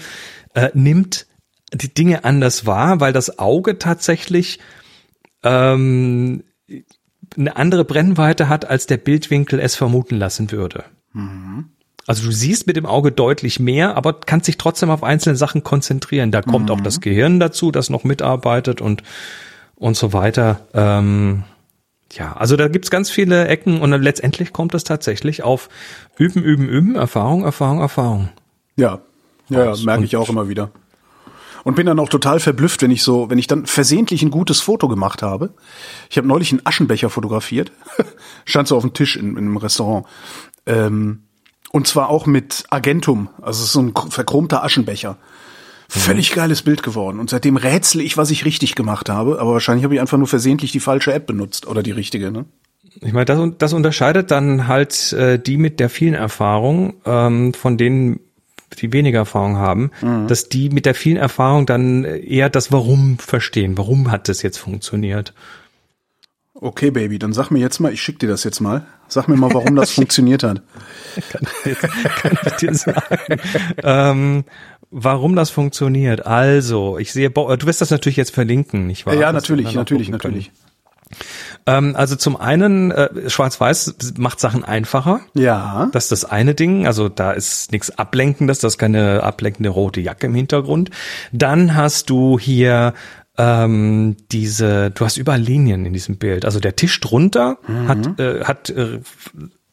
äh, nimmt die Dinge anders wahr, weil das Auge tatsächlich ähm, eine andere Brennweite hat, als der Bildwinkel es vermuten lassen würde. Mhm. Also du siehst mit dem Auge deutlich mehr, aber kannst dich trotzdem auf einzelne Sachen konzentrieren. Da kommt mhm. auch das Gehirn dazu, das noch mitarbeitet und und so weiter. Ähm, ja, also da gibt's ganz viele Ecken und dann letztendlich kommt es tatsächlich auf Üben, Üben, Üben, Erfahrung, Erfahrung, Erfahrung. Ja, ja, merke ich auch immer wieder und bin dann auch total verblüfft, wenn ich so, wenn ich dann versehentlich ein gutes Foto gemacht habe. Ich habe neulich einen Aschenbecher fotografiert, [laughs] stand so auf dem Tisch in, in einem Restaurant. Ähm, und zwar auch mit Agentum, also so ein verchromter Aschenbecher. Völlig geiles Bild geworden. Und seitdem rätsel ich, was ich richtig gemacht habe. Aber wahrscheinlich habe ich einfach nur versehentlich die falsche App benutzt oder die richtige. Ne? Ich meine, das, das unterscheidet dann halt äh, die mit der vielen Erfahrung ähm, von denen die weniger Erfahrung haben, mhm. dass die mit der vielen Erfahrung dann eher das Warum verstehen. Warum hat das jetzt funktioniert? Okay, Baby, dann sag mir jetzt mal, ich schick dir das jetzt mal. Sag mir mal, warum das [laughs] funktioniert hat. Kann ich, kann ich dir sagen. ähm, warum das funktioniert. Also, ich sehe, du wirst das natürlich jetzt verlinken, nicht wahr? Ja, natürlich, natürlich, natürlich. Ähm, also zum einen, äh, Schwarz-Weiß macht Sachen einfacher. Ja. Das ist das eine Ding. Also da ist nichts Ablenkendes, das ist keine ablenkende rote Jacke im Hintergrund. Dann hast du hier ähm, diese, du hast überall Linien in diesem Bild. Also der Tisch drunter mhm. hat, äh, hat äh,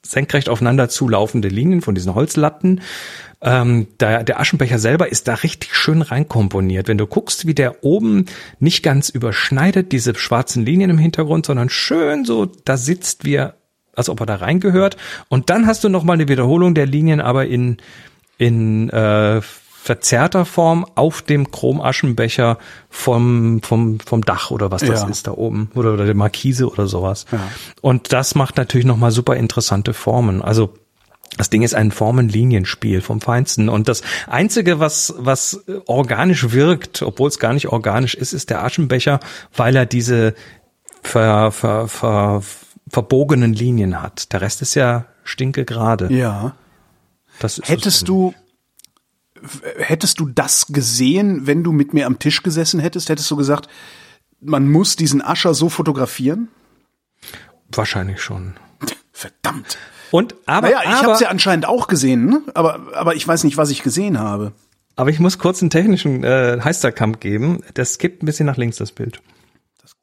senkrecht aufeinander zulaufende Linien von diesen Holzlatten. Ähm, der, der Aschenbecher selber ist da richtig schön reinkomponiert. Wenn du guckst, wie der oben nicht ganz überschneidet, diese schwarzen Linien im Hintergrund, sondern schön so da sitzt, wie er, als ob er da reingehört. Und dann hast du nochmal eine Wiederholung der Linien, aber in, in äh, verzerrter Form auf dem Chromaschenbecher vom, vom, vom Dach oder was das ja. ist da oben oder, oder der Markise oder sowas. Ja. Und das macht natürlich nochmal super interessante Formen. Also das Ding ist ein Formenlinienspiel vom Feinsten. Und das Einzige, was, was organisch wirkt, obwohl es gar nicht organisch ist, ist der Aschenbecher, weil er diese ver, ver, ver, verbogenen Linien hat. Der Rest ist ja stinke gerade. Ja. Das hättest du, hättest du das gesehen, wenn du mit mir am Tisch gesessen hättest? Hättest du gesagt, man muss diesen Ascher so fotografieren? Wahrscheinlich schon. Verdammt. Und aber, Naja, ich habe ja anscheinend auch gesehen, ne? aber, aber ich weiß nicht, was ich gesehen habe. aber ich muss kurz einen technischen äh, Heisterkampf geben. Das gibt ein bisschen nach links das Bild.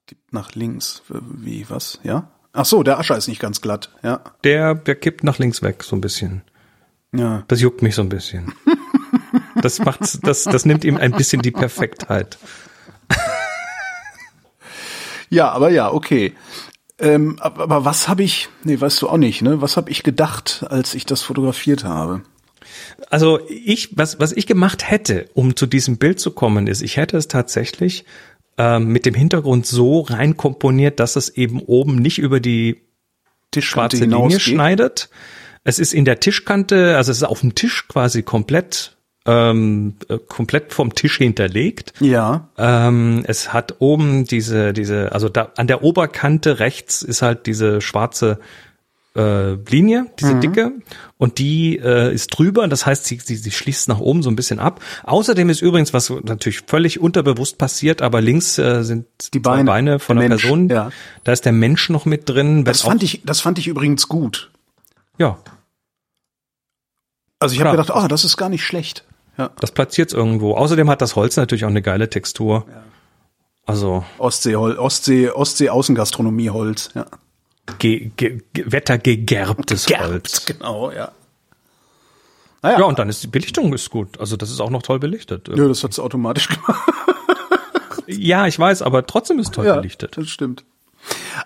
Gibt nach links. Wie, was? Ja? Ach so, der Ascher ist nicht ganz glatt. Ja. Der, der kippt nach links weg so ein bisschen. Ja. Das juckt mich so ein bisschen. [laughs] Das macht's, das, das nimmt ihm ein bisschen die Perfektheit. Ja, aber ja, okay. Ähm, aber, was habe ich, nee, weißt du auch nicht, ne? Was habe ich gedacht, als ich das fotografiert habe? Also ich, was, was ich gemacht hätte, um zu diesem Bild zu kommen, ist, ich hätte es tatsächlich ähm, mit dem Hintergrund so rein komponiert, dass es eben oben nicht über die Tischkante schwarze Linie hinausgeht. schneidet. Es ist in der Tischkante, also es ist auf dem Tisch quasi komplett, ähm, äh, komplett vom Tisch hinterlegt. Ja. Ähm, es hat oben diese, diese, also da an der Oberkante rechts ist halt diese schwarze äh, Linie, diese dicke, und die äh, ist drüber. Das heißt, sie, sie, sie schließt nach oben so ein bisschen ab. Außerdem ist übrigens, was natürlich völlig unterbewusst passiert, aber links äh, sind Die Beine, Beine von der der Person. ja. Da ist der Mensch noch mit drin. Das fand ich, das fand ich übrigens gut. ja, Also ich habe gedacht, ah, das ist gar nicht schlecht. Ja. das platziert irgendwo. Außerdem hat das Holz natürlich auch eine geile Textur. Also Ostsee, Ostsee, Ostsee Außengastronomieholz. Ja. ge, ge, ge, wettergegerbtes Holz. Genau, ja. Naja, Ja, und dann ist die Belichtung ist gut. Also das ist auch noch toll belichtet. ja, das hat's automatisch gemacht. Ja, ich weiß, aber trotzdem ist toll Ja, belichtet. das stimmt.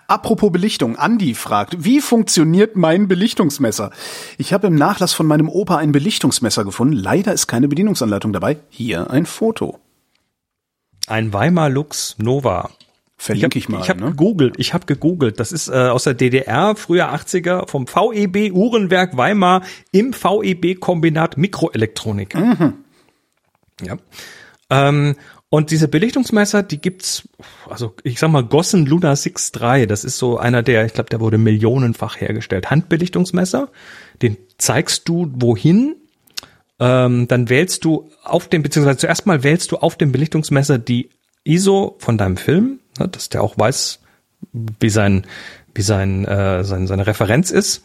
Apropos Belichtung, Andi fragt, wie funktioniert mein Belichtungsmesser? Ich habe im Nachlass von meinem Opa ein Belichtungsmesser gefunden. Leider ist keine Bedienungsanleitung dabei. Hier ein Foto. Ein Weimar Lux Nova. Verlinke ich, mal. Ich habe ne? gegoogelt, ich habe gegoogelt. Das ist äh, aus der DDR, früher 80er, vom VEB Uhrenwerk Weimar im VEB Kombinat Mikroelektronik. Mhm. Ja. Ähm, und diese Belichtungsmesser, die gibt's, also ich sag mal Gossen Luna 6.3, das ist so einer der, ich glaube, der wurde millionenfach hergestellt. Handbelichtungsmesser, den zeigst du wohin, ähm, dann wählst du auf dem, beziehungsweise zuerst mal wählst du auf dem Belichtungsmesser die ISO von deinem Film, ne, dass der auch weiß, wie sein, wie sein, äh, sein seine Referenz ist.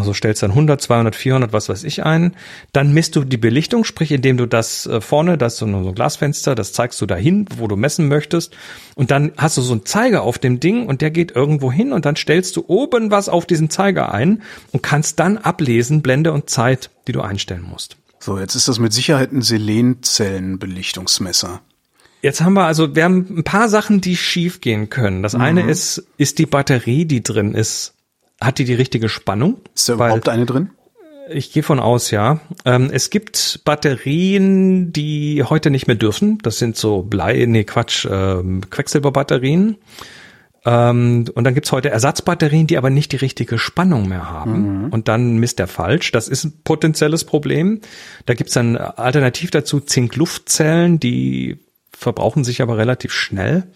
Also stellst dann 100, 200, 400, was weiß ich ein. Dann misst du die Belichtung, sprich, indem du das äh, vorne, das ist so ein Glasfenster, das zeigst du dahin, wo du messen möchtest. Und dann hast du so einen Zeiger auf dem Ding und der geht irgendwo hin und dann stellst du oben was auf diesen Zeiger ein und kannst dann ablesen, Blende und Zeit, die du einstellen musst. So, jetzt ist das mit Sicherheit ein Selenzellenbelichtungsmesser. Jetzt haben wir also, wir haben ein paar Sachen, die schief gehen können. Das eine ist, ist die Batterie, die drin ist, hat die die richtige Spannung? Ist da überhaupt eine drin? Ich gehe von aus, ja. Ähm, es gibt Batterien, die heute nicht mehr dürfen. Das sind so Blei, nee, Quatsch, ähm, Quecksilberbatterien. Ähm, und dann gibt's heute Ersatzbatterien, die aber nicht die richtige Spannung mehr haben. Und dann misst er falsch. Das ist ein potenzielles Problem. Da gibt's dann alternativ dazu Zink-Luftzellen, die verbrauchen sich aber relativ schnell.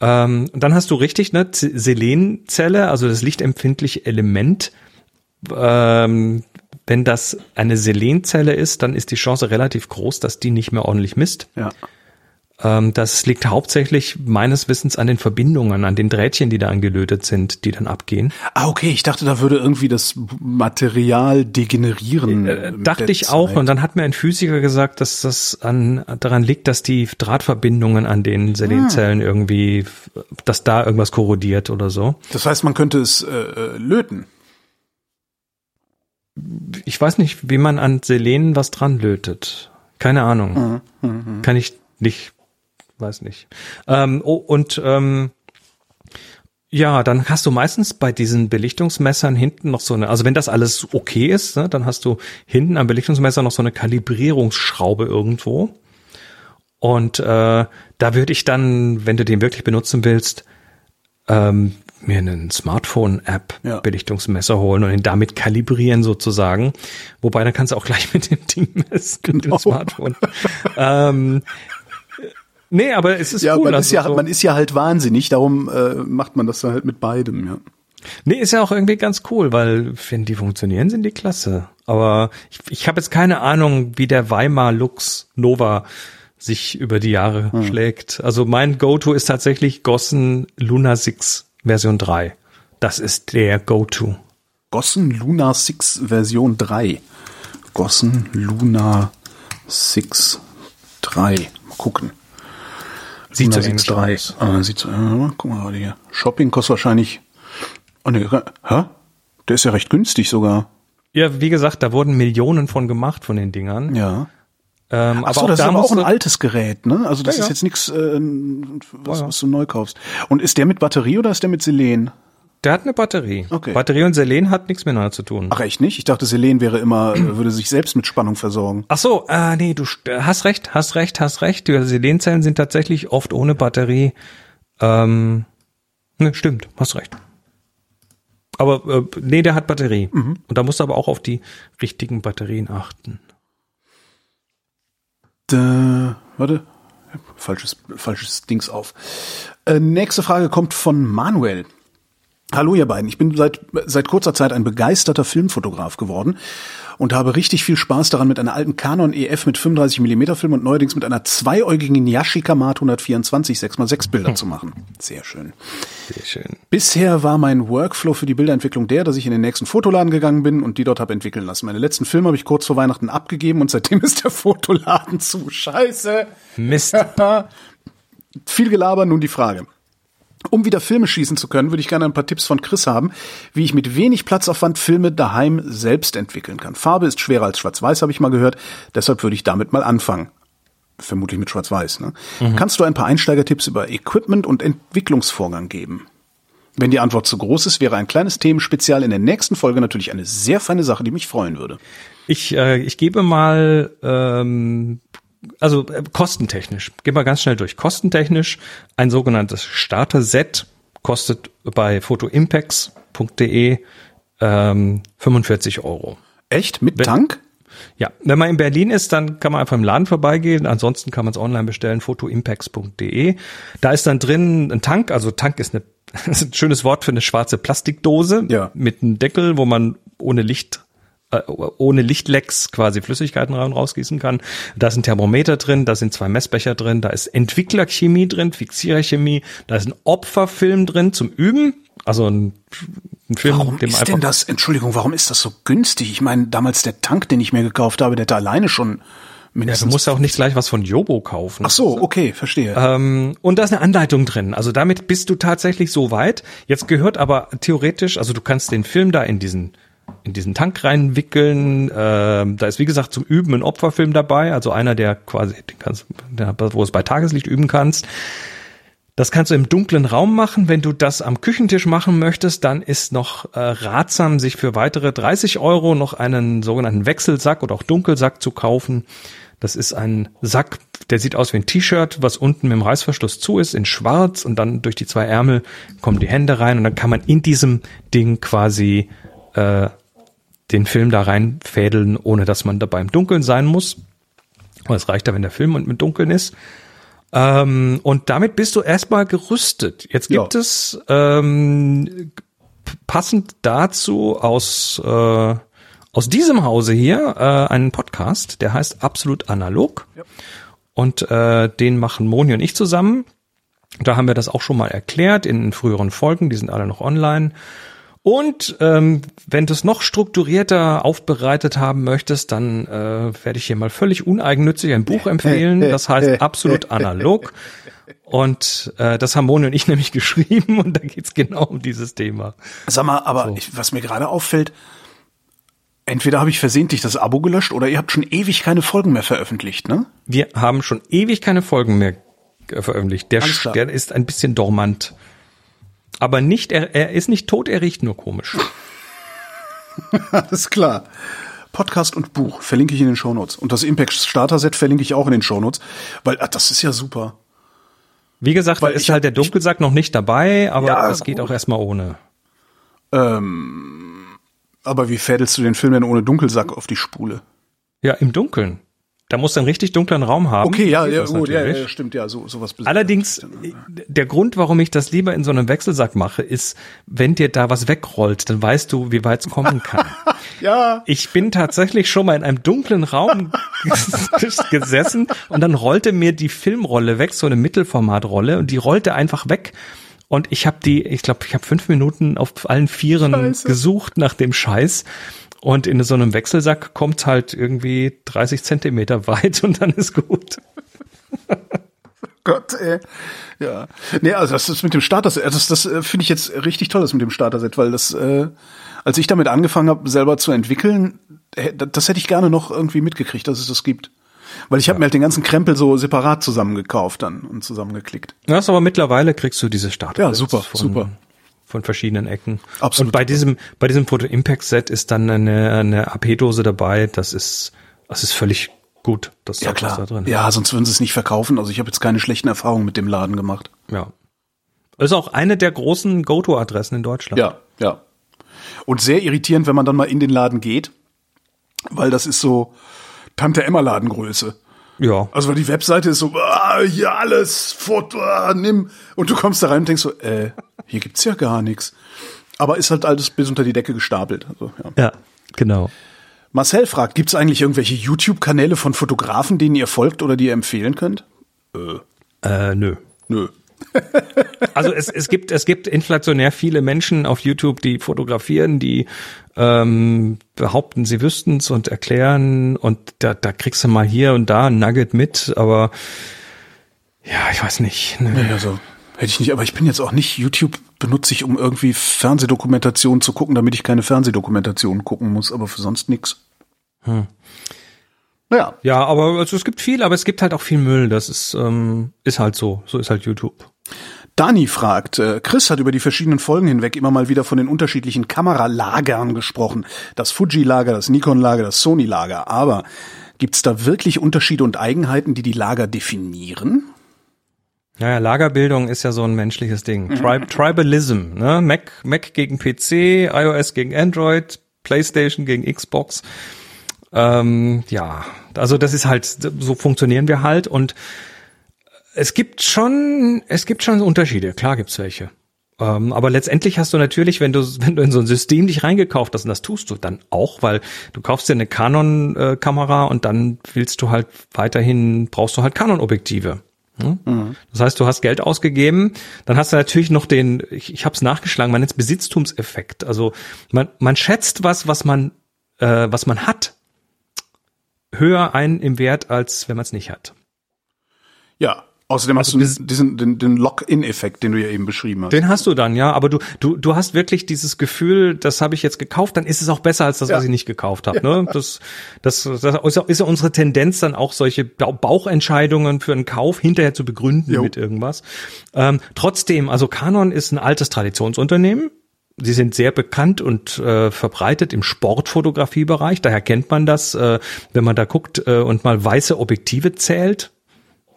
Ähm, und dann hast du richtig, ne, Selenzelle, also das lichtempfindliche Element. Ähm, wenn das eine Selenzelle ist, dann ist die Chance relativ groß, dass die nicht mehr ordentlich misst. Ja. Ähm, das liegt hauptsächlich meines Wissens an den Verbindungen, an den Drähtchen, die da angelötet sind, die dann abgehen. Ah, okay, ich dachte, da würde irgendwie das Material degenerieren. Äh, dachte ich auch. Zeit. Und dann hat mir ein Physiker gesagt, dass das an, daran liegt, dass die Drahtverbindungen an den Selenzellen irgendwie, dass da irgendwas korrodiert oder so. Das heißt, man könnte es äh, löten. Ich weiß nicht, wie man an Selen was dran lötet. Keine Ahnung. Kann ich nicht, weiß nicht. Ähm, oh, und ähm, ja, dann hast du meistens bei diesen Belichtungsmessern hinten noch so eine, also wenn das alles okay ist, ne, dann hast du hinten am Belichtungsmesser noch so eine Kalibrierungsschraube irgendwo. Und äh, da würde ich dann, wenn du den wirklich benutzen willst, ähm, mir einen Smartphone-App Ja. Belichtungsmesser holen und ihn damit kalibrieren sozusagen. Wobei dann kannst du auch gleich [laughs] mit dem Ding messen, mit dem Genau. Smartphone. ähm, nee, aber es ist Ja, cool. man, also ist ja, so- man ist ja halt wahnsinnig, darum äh, macht man das dann halt mit beidem, ja. Nee, ist ja auch irgendwie ganz cool, weil wenn die funktionieren, sind die klasse. Aber ich, ich habe jetzt keine Ahnung, wie der Weimar Lux Nova sich über die Jahre Hm. schlägt. Also mein Go-To ist tatsächlich Gossen Luna 6 Version 3. Das ist der Go-To. Gossen Luna 6 Version 3. Gossen Luna 6 3. Mal gucken. Sieht so ähnlich 6.3. aus. Ah, sieht so, äh, guck mal hier. Shopping kostet wahrscheinlich. Oh ne, hä? Der ist ja recht günstig sogar. Ja, wie gesagt, da wurden Millionen von gemacht von den Dingern. Ja. Ähm, Achso, aber das ist aber auch ein altes Gerät, ne? Also das Ja, ist ja. jetzt nichts, äh, was, was du neu kaufst. Und ist der mit Batterie oder ist der mit Selen? Der hat eine Batterie. Okay. Batterie und Selen hat nichts miteinander zu tun. Ach echt nicht? Ich dachte, Selen wäre immer, äh, würde sich selbst mit Spannung versorgen. Ach so, äh, nee, du st- hast recht, hast recht, hast recht. Die Selenzellen sind tatsächlich oft ohne Batterie. Ähm, ne, stimmt, hast recht. Aber äh, nee, der hat Batterie. Und da musst du aber auch auf die richtigen Batterien achten. Äh, warte. Falsches, falsches Dings auf. Äh, nächste Frage kommt von Manuel. Hallo ihr beiden, ich bin seit, seit kurzer Zeit ein begeisterter Filmfotograf geworden und habe richtig viel Spaß daran, mit einer alten Canon EF mit 35 mm Film und neuerdings mit einer zweiäugigen Yashica Mat 124 6x6 Bilder zu machen. Sehr schön. Sehr schön. Bisher war mein Workflow für die Bilderentwicklung der, dass ich in den nächsten Fotoladen gegangen bin und die dort habe entwickeln lassen. Meine letzten Filme habe ich kurz vor Weihnachten abgegeben und seitdem [laughs] ist der Fotoladen zu. Scheiße. Mist. [laughs] Viel Gelaber, nun die Frage. Um wieder Filme schießen zu können, würde ich gerne ein paar Tipps von Chris haben, wie ich mit wenig Platzaufwand Filme daheim selbst entwickeln kann. Farbe ist schwerer als Schwarz-Weiß, habe ich mal gehört, deshalb würde ich damit mal anfangen. Vermutlich mit Schwarz-Weiß. Ne? Kannst du ein paar Einsteigertipps über Equipment und Entwicklungsvorgang geben? Wenn die Antwort zu groß ist, wäre ein kleines Themenspezial in der nächsten Folge natürlich eine sehr feine Sache, die mich freuen würde. Ich, äh, ich gebe mal, ähm, also äh, kostentechnisch, gehen wir ganz schnell durch. Kostentechnisch ein sogenanntes Starter-Set kostet bei photoimpex.de ähm, 45 Euro. Echt? Mit Tank? Ja, wenn man in Berlin ist, dann kann man einfach im Laden vorbeigehen. Ansonsten kann man es online bestellen, photoimpex.de. Da ist dann drin ein Tank, also Tank ist, eine, [laughs] ist ein schönes Wort für eine schwarze Plastikdose Ja. mit einem Deckel, wo man ohne Licht äh, ohne Lichtlecks quasi Flüssigkeiten rein und rausgießen kann. Da ist ein Thermometer drin, da sind zwei Messbecher drin, da ist Entwicklerchemie drin, Fixiererchemie, da ist ein Opferfilm drin zum Üben, also ein, ein Film, Warum den man ist denn das, Entschuldigung, warum ist das so günstig? Ich meine, damals der Tank, den ich mir gekauft habe, der hatte alleine schon ja, du mindestens... musst ja auch nicht gleich was von Jobo kaufen. Ach so, okay, verstehe. Ähm, und da ist eine Anleitung drin. Also damit bist du tatsächlich so weit. Jetzt gehört aber theoretisch, also du kannst den Film da in diesen in diesen Tank reinwickeln. Ähm, da ist wie gesagt zum Üben ein Opferfilm dabei, also einer, der quasi, kannst, der, wo es bei Tageslicht üben kannst. Das kannst du im dunklen Raum machen. Wenn du das am Küchentisch machen möchtest, dann ist noch äh, ratsam, sich für weitere 30 Euro noch einen sogenannten Wechselsack oder auch Dunkelsack zu kaufen. Das ist ein Sack, der sieht aus wie ein T-Shirt, was unten mit dem Reißverschluss zu ist, in schwarz und dann durch die zwei Ärmel kommen die Hände rein und dann kann man in diesem Ding quasi äh, den Film da reinfädeln, ohne dass man dabei im Dunkeln sein muss. Aber es reicht ja, wenn der Film und mit Dunkeln ist. Ähm, und damit bist du erstmal gerüstet. Jetzt gibt Ja. es ähm, passend dazu aus äh, aus diesem Hause hier äh, einen Podcast, der heißt Absolut Analog. Und äh, den machen Moni und ich zusammen. Da haben wir das auch schon mal erklärt in früheren Folgen, die sind alle noch online. Und ähm, wenn du es noch strukturierter aufbereitet haben möchtest, dann äh, werde ich hier mal völlig uneigennützig ein Buch empfehlen. Das heißt [laughs] Absolut Analog. Und äh, das haben Moni und ich [laughs] nämlich geschrieben und da geht's genau um dieses Thema. Sag mal, aber ich, was mir gerade auffällt, entweder habe ich versehentlich das Abo gelöscht oder ihr habt schon ewig keine Folgen mehr veröffentlicht, ne? Wir haben schon ewig keine Folgen mehr äh, veröffentlicht. Der, der ist ein bisschen dormant. Aber nicht, er, er ist nicht tot, er riecht nur komisch. [laughs] Alles klar. Podcast und Buch verlinke ich in den Shownotes. Und das Impact Starter Set verlinke ich auch in den Shownotes, weil ach, das ist ja super. Wie gesagt, da Weil ist halt der Dunkelsack noch nicht dabei, aber Ja, es geht auch erstmal ohne. Aber wie fädelst du den Film denn ohne Dunkelsack auf die Spule? Ja, im Dunkeln. Da muss einen richtig dunklen Raum haben. Okay, ja, ja, gut, ja, ja, stimmt, ja, so sowas. Allerdings, ne? der Grund, warum ich das lieber in so einem Wechselsack mache, ist, wenn dir da was wegrollt, dann weißt du, wie weit es kommen kann. [laughs] Ja, Ich bin tatsächlich schon mal in einem dunklen Raum [laughs] gesessen und dann rollte mir die Filmrolle weg, so eine Mittelformatrolle, und die rollte einfach weg. Und ich habe die, ich glaube, ich habe fünf Minuten auf allen Vieren Scheiße. gesucht nach dem Scheiß. Und in so einem Wechselsack kommt halt irgendwie 30 Zentimeter [laughs] weit und dann ist gut. Gott, ey. Ja. Nee, also das ist mit dem Starter-Set, das, das äh, finde ich jetzt richtig toll, das mit dem Starter-Set, weil das, äh, als ich damit angefangen habe, selber zu entwickeln, das hätte ich gerne noch irgendwie mitgekriegt, dass es das gibt. Weil ich habe ja. mir halt den ganzen Krempel so separat zusammengekauft dann und zusammengeklickt. Ja, aber mittlerweile kriegst du diese Starter. Ja, super, von, super. Von verschiedenen Ecken. Absolut. Und bei diesem, bei diesem Photo Impact Set ist dann eine, eine AP-Dose dabei. Das ist, das ist völlig gut. Das ja, klar. Da drin. Ja, sonst würden sie es nicht verkaufen. Also ich habe jetzt keine schlechten Erfahrungen mit dem Laden gemacht. Ja. Das ist auch eine der großen Go-To-Adressen in Deutschland. Ja, ja. Und sehr irritierend, wenn man dann mal in den Laden geht, weil das ist so, Tante Emma Ladengröße. Ja. Also weil die Webseite ist so, ah, hier alles, Foto, ah, nimm. Und du kommst da rein und denkst so, äh, hier gibt's ja gar nichts. Aber ist halt alles bis unter die Decke gestapelt. Also, ja. ja, genau. Marcel fragt, gibt's eigentlich irgendwelche YouTube-Kanäle von Fotografen, denen ihr folgt oder die ihr empfehlen könnt? Äh, äh nö. Nö. Also es, es gibt es gibt inflationär viele Menschen auf YouTube, die fotografieren, die ähm, behaupten, sie wüssten's und erklären und da, da kriegst du mal hier und da ein Nugget mit, aber ja, ich weiß nicht. Ne. Nee, also hätte ich nicht, aber ich bin jetzt auch nicht YouTube benutze ich, um irgendwie Fernsehdokumentation zu gucken, damit ich keine Fernsehdokumentation gucken muss, aber für sonst nix. Hm. Naja. Ja, aber also es gibt viel, aber es gibt halt auch viel Müll. Das ist, ähm, ist halt so. So ist halt YouTube. Dani fragt, äh, Chris hat über die verschiedenen Folgen hinweg immer mal wieder von den unterschiedlichen Kameralagern gesprochen. Das Fuji-Lager, das Nikon-Lager, das Sony-Lager. Aber gibt's da wirklich Unterschiede und Eigenheiten, die die Lager definieren? Ja, ja, Lagerbildung ist ja so ein menschliches Ding. Mhm. Tri Tribalism, ne? Mac, Mac gegen PC, iOS gegen Android, PlayStation gegen Xbox. Ähm, ja, also das ist halt, so funktionieren wir halt und es gibt schon, es gibt schon Unterschiede, klar gibt's welche. Ähm, aber letztendlich hast du natürlich, wenn du, wenn du in so ein System dich reingekauft hast, und das tust du dann auch, weil du kaufst dir eine Canon-Kamera und dann willst du halt weiterhin, brauchst du halt Canon-Objektive. Hm? Mhm. Das heißt, du hast Geld ausgegeben, dann hast du natürlich noch den, ich, ich habe es nachgeschlagen, man nennt Besitztumseffekt. Also man, man schätzt was, was man, äh, was man hat, höher ein im Wert, als wenn man es nicht hat. Ja, Außerdem hast also du diesen, den, den Lock-in-Effekt, den du ja eben beschrieben hast. Den hast du dann, ja. Aber du, du, du hast wirklich dieses Gefühl, das habe ich jetzt gekauft, dann ist es auch besser als das, ja. was ich nicht gekauft habe. Ne? Das, das, das ist ja unsere Tendenz, dann auch solche Bauchentscheidungen für einen Kauf hinterher zu begründen jo. mit irgendwas. Ähm, trotzdem, also Canon ist ein altes Traditionsunternehmen. Sie sind sehr bekannt und äh, verbreitet im Sportfotografiebereich. Daher kennt man das, äh, wenn man da guckt äh, und mal weiße Objektive zählt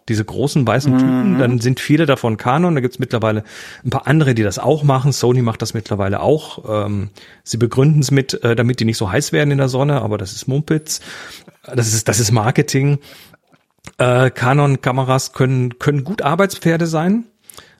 diese großen weißen Typen, mhm. dann sind viele davon Canon. Da gibt's mittlerweile ein paar andere, die das auch machen. Sony macht das mittlerweile auch. Ähm, sie begründen es mit, äh, damit die nicht so heiß werden in der Sonne, aber das ist Mumpitz. Das ist, das ist Marketing. Äh, Canon-Kameras können, können gut Arbeitspferde sein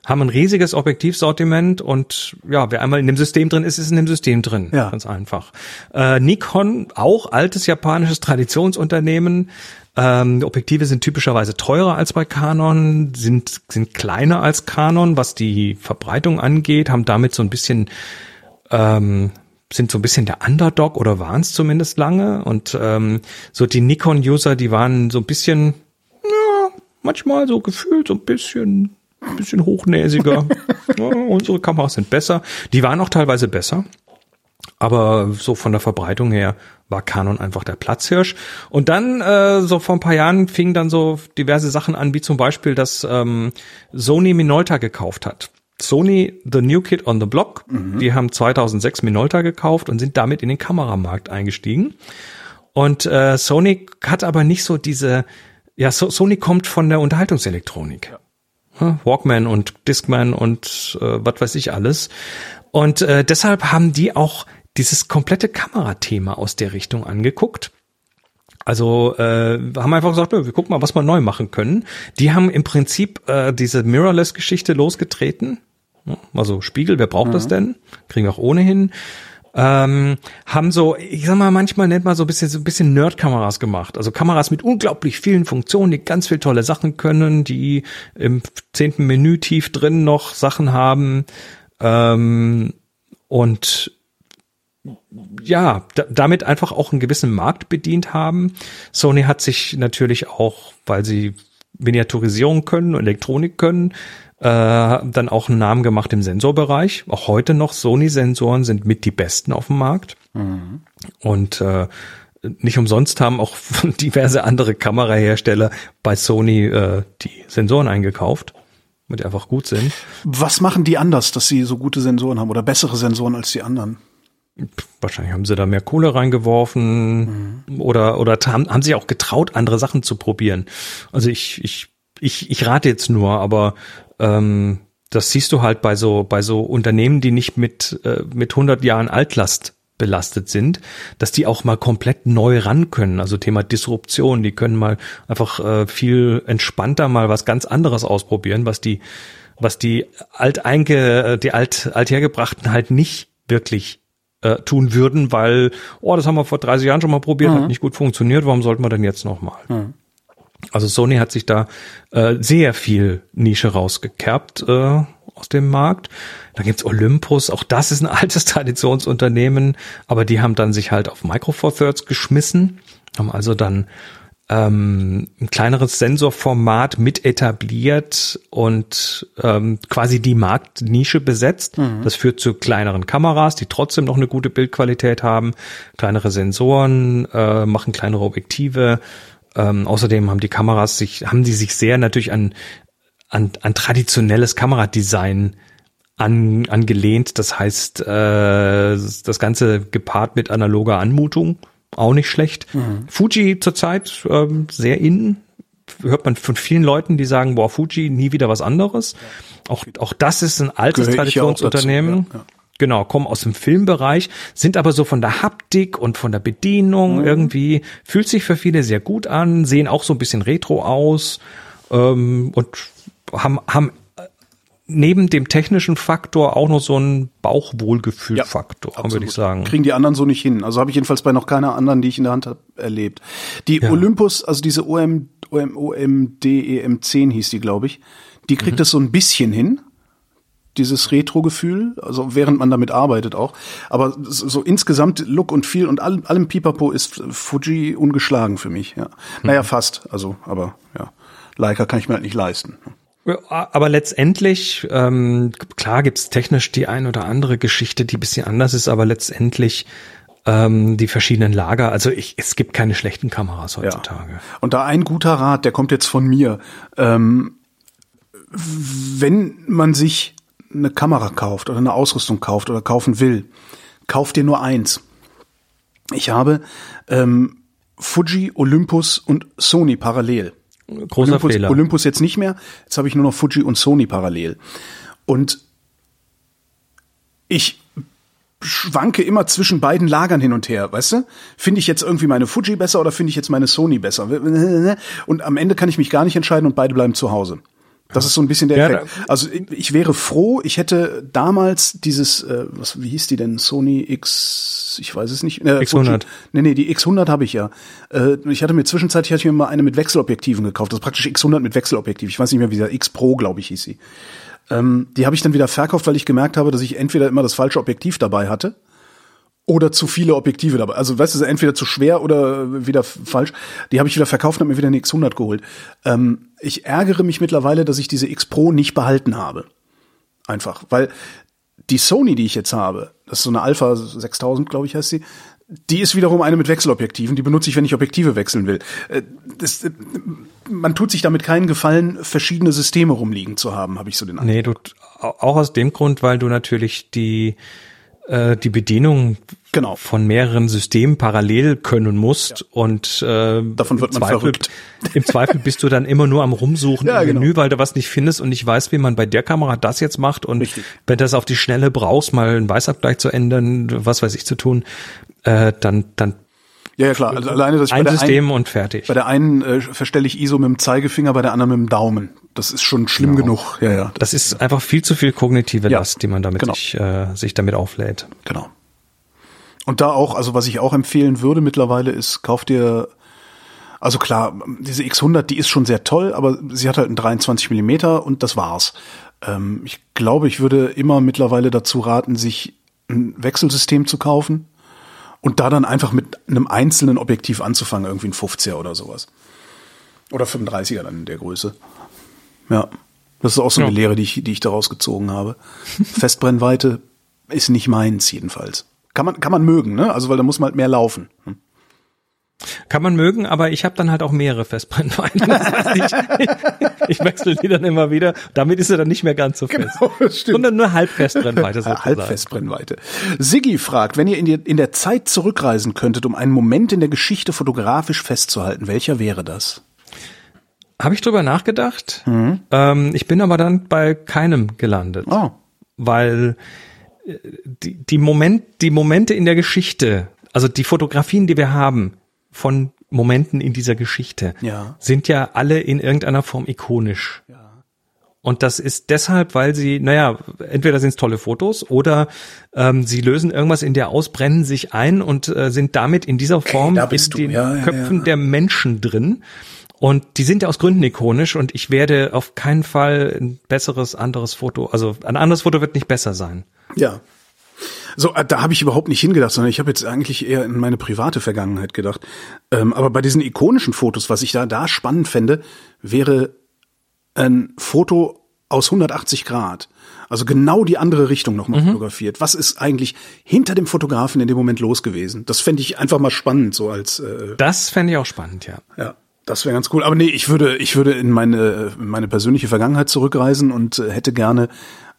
haben ein riesiges Objektivsortiment und ja, wer einmal in dem System drin ist, ist in dem System drin. Ja. Ganz einfach. Äh, Nikon, auch altes japanisches Traditionsunternehmen, ähm, Objektive sind typischerweise teurer als bei Canon, sind, sind kleiner als Canon, was die Verbreitung angeht, haben damit so ein bisschen, ähm, sind so ein bisschen der Underdog oder waren es zumindest lange. Und ähm, so die Nikon-User, die waren so ein bisschen, ja, manchmal so gefühlt so ein bisschen, ein bisschen hochnäsiger. [laughs] ja, unsere Kameras sind besser. Die waren auch teilweise besser. Aber so von der Verbreitung her war Canon einfach der Platzhirsch. Und dann, äh, so vor ein paar Jahren, fingen dann so diverse Sachen an, wie zum Beispiel, dass ähm, Sony Minolta gekauft hat. Sony, The New Kid on the Block, mhm. die haben 2006 Minolta gekauft und sind damit in den Kameramarkt eingestiegen. Und äh, Sony hat aber nicht so diese, ja, so, Sony kommt von der Unterhaltungselektronik. Ja. Walkman und Discman und äh, was weiß ich alles. Und äh, deshalb haben die auch dieses komplette Kamerathema aus der Richtung angeguckt. Also äh, haben einfach gesagt, wir gucken mal, was wir neu machen können. Die haben im Prinzip äh, diese Mirrorless-Geschichte losgetreten. Also Spiegel, wer braucht mhm. das denn? Kriegen wir auch ohnehin. Ähm, haben so, ich sag mal, manchmal nennt man so ein bisschen so ein bisschen Nerd-Kameras gemacht. Also Kameras mit unglaublich vielen Funktionen, die ganz viel tolle Sachen können, die im zehnten Menü tief drin noch Sachen haben. Ähm, und ja, damit einfach auch einen gewissen Markt bedient haben. Sony hat sich natürlich auch, weil sie Miniaturisierung können und Elektronik können, äh, dann auch einen Namen gemacht im Sensorbereich. Auch heute noch Sony-Sensoren sind mit die besten auf dem Markt. Mhm. Und äh, nicht umsonst haben auch [laughs] diverse andere Kamerahersteller bei Sony äh, die Sensoren eingekauft, weil die einfach gut sind. Was machen die anders, dass sie so gute Sensoren haben oder bessere Sensoren als die anderen? Wahrscheinlich haben sie da mehr Kohle reingeworfen mhm. oder oder haben, haben sich auch getraut, andere Sachen zu probieren. Also ich ich ich, ich rate jetzt nur, aber ähm, das siehst du halt bei so bei so Unternehmen, die nicht mit äh, mit 100 Jahren Altlast belastet sind, dass die auch mal komplett neu ran können. Also Thema Disruption, die können mal einfach äh, viel entspannter mal was ganz anderes ausprobieren, was die was die alteinge äh, die alt althergebrachten halt nicht wirklich äh, tun würden, weil, oh, das haben wir vor 30 Jahren schon mal probiert, mhm. hat nicht gut funktioniert, warum sollten wir denn jetzt nochmal? Mhm. Also Sony hat sich da äh, sehr viel Nische rausgekerbt äh, aus dem Markt. Da gibt's Olympus, auch das ist ein [laughs] altes Traditionsunternehmen, aber die haben dann sich halt auf Micro Four Thirds geschmissen, haben also dann ähm, ein kleineres Sensorformat mit etabliert und ähm, quasi die Marktnische besetzt. Mhm. Das führt zu kleineren Kameras, die trotzdem noch eine gute Bildqualität haben, kleinere Sensoren, äh, machen kleinere Objektive. Ähm, außerdem haben die Kameras sich, haben die sich sehr natürlich an, an, an traditionelles Kameradesign an, angelehnt. Das heißt, äh, das Ganze gepaart mit analoger Anmutung auch nicht schlecht. Mhm. Fuji zurzeit ähm, sehr in. Hört man von vielen Leuten, die sagen, boah, Fuji, nie wieder was anderes. Auch, auch das ist ein altes Traditionsunternehmen. Ja, ja. Genau, kommen aus dem Filmbereich, sind aber so von der Haptik und von der Bedienung mhm. irgendwie, fühlt sich für viele sehr gut an, sehen auch so ein bisschen retro aus ähm, und haben, haben neben dem technischen Faktor auch noch so ein Bauchwohlgefühlfaktor, ja, würde ich sagen. Kriegen die anderen so nicht hin. Also habe ich jedenfalls bei noch keiner anderen, die ich in der Hand habe, erlebt. Die ja. Olympus, also diese OM, OM, OMD EM10 hieß die, glaube ich, die kriegt mhm. das so ein bisschen hin. Dieses Retro-Gefühl, also während man damit arbeitet auch. Aber so, insgesamt Look und Feel und allem, allem Pipapo ist Fuji ungeschlagen für mich, ja. Mhm. Naja, fast. Also, aber ja. Leica kann ich mir halt nicht leisten. Aber letztendlich, ähm, klar gibt's technisch die ein oder andere Geschichte, die bisschen anders ist, aber letztendlich ähm, die verschiedenen Lager. Also ich, es gibt keine schlechten Kameras heutzutage. Ja. Und da ein guter Rat, der kommt jetzt von mir. Ähm, wenn man sich eine Kamera kauft oder eine Ausrüstung kauft oder kaufen will, kauft dir nur eins. Ich habe ähm, Fuji, Olympus und Sony parallel. Großer Olympus, Fehler. Olympus jetzt nicht mehr. Jetzt habe ich nur noch Fuji und Sony parallel. Und ich schwanke immer zwischen beiden Lagern hin und her, weißt du? Finde ich jetzt irgendwie meine Fuji besser oder finde ich jetzt meine Sony besser? Und am Ende kann ich mich gar nicht entscheiden und beide bleiben zu Hause. Das ist so ein bisschen der Effekt. Also ich, ich, wäre froh, ich hätte damals dieses, äh, was, wie hieß die denn? Sony X, ich weiß es nicht. Äh, X100. Nee, nee, die X100 habe ich ja. Äh, ich hatte mir zwischenzeitlich hatte ich mir mal eine mit Wechselobjektiven gekauft. Das ist praktisch X100 mit Wechselobjektiv. Ich weiß nicht mehr, wie der X Pro, glaube ich, hieß sie. Ähm, die habe ich dann wieder verkauft, weil ich gemerkt habe, dass ich entweder immer das falsche Objektiv dabei hatte oder zu viele Objektive dabei. Also weißt du, entweder zu schwer oder wieder falsch. Die habe ich wieder verkauft und habe mir wieder eine X100 geholt. Ähm, ich ärgere mich mittlerweile, dass ich diese X Pro nicht behalten habe. Einfach, weil die Sony, die ich jetzt habe, das ist so eine Alpha 6000, glaube ich, heißt sie, die ist wiederum eine mit Wechselobjektiven. Die benutze ich, wenn ich Objektive wechseln will. Äh, das, äh, man tut sich damit keinen Gefallen, verschiedene Systeme rumliegen zu haben, habe ich so den Eindruck. Nee, du, auch aus dem Grund, weil du natürlich die äh, die Bedienung genau. von mehreren Systemen parallel können musst ja. und äh, davon wird man Zweifel, verrückt. [laughs] Im Zweifel bist du dann immer nur am rumsuchen ja, im genau. Menü, weil du was nicht findest und nicht weißt, wie man bei der Kamera das jetzt macht und Richtig. wenn du das auf die Schnelle brauchst, mal einen Weißabgleich zu ändern, was weiß ich zu tun, äh, dann dann ja, ja klar. Also alleine, dass ich ein bei der System einen, und fertig. Bei der einen äh, verstelle ich ISO mit dem Zeigefinger, bei der anderen mit dem Daumen. Das ist schon schlimm genau. genug. Ja, ja. Das, das ist einfach viel zu viel kognitive ja, Last, die man damit genau. sich, äh, sich damit auflädt. Genau. Und da auch, also was ich auch empfehlen würde mittlerweile ist, kauf dir, also klar, diese X100, die ist schon sehr toll, aber sie hat halt einen 23 Millimeter und das war's. Ähm, ich glaube, ich würde immer mittlerweile dazu raten, sich ein Wechselsystem zu kaufen und da dann einfach mit einem einzelnen Objektiv anzufangen, irgendwie ein 50er oder sowas. Oder 35er dann in der Größe. Ja. Das ist auch so eine ja. Lehre, die ich, die ich daraus gezogen habe. [laughs] Festbrennweite ist nicht meins jedenfalls. Kann man, kann man mögen, ne? Also weil da muss man halt mehr laufen. Hm. Kann man mögen, aber ich habe dann halt auch mehrere Festbrennweiten. [laughs] ich, ich, wechsle die dann immer wieder. Damit ist er dann nicht mehr ganz so fest. Genau, das stimmt. Sondern nur Halbfestbrennweite [laughs] sozusagen. Halbfestbrennweite. Siggi fragt, wenn ihr in, die, in der Zeit zurückreisen könntet, um einen Moment in der Geschichte fotografisch festzuhalten, welcher wäre das? Habe ich drüber nachgedacht. Mhm. Ähm, ich bin aber dann bei keinem gelandet. Oh. Weil äh, die, die, Moment, die Momente in der Geschichte, also die Fotografien, die wir haben von Momenten in dieser Geschichte, ja. sind ja alle in irgendeiner Form ikonisch. Ja. Und das ist deshalb, weil sie, naja, entweder sind es tolle Fotos oder ähm, sie lösen irgendwas in dir aus, brennen sich ein und äh, sind damit in dieser Form okay, in den ja, Köpfen der Menschen drin. Und die sind ja aus Gründen ikonisch und ich werde auf keinen Fall ein besseres anderes Foto, also ein anderes Foto wird nicht besser sein. Ja. So, äh, da habe ich überhaupt nicht hingedacht, sondern ich habe jetzt eigentlich eher in meine private Vergangenheit gedacht. Ähm, aber bei diesen ikonischen Fotos, was ich da da spannend fände, wäre ein Foto aus 180 Grad. Also genau die andere Richtung nochmal mhm. fotografiert. Was ist eigentlich hinter dem Fotografen in dem Moment los gewesen? Das fände ich einfach mal spannend, so als. Äh, das fände ich auch spannend, ja. Ja. Das wäre ganz cool. Aber nee, ich würde, ich würde in meine, in meine persönliche Vergangenheit zurückreisen und äh, hätte gerne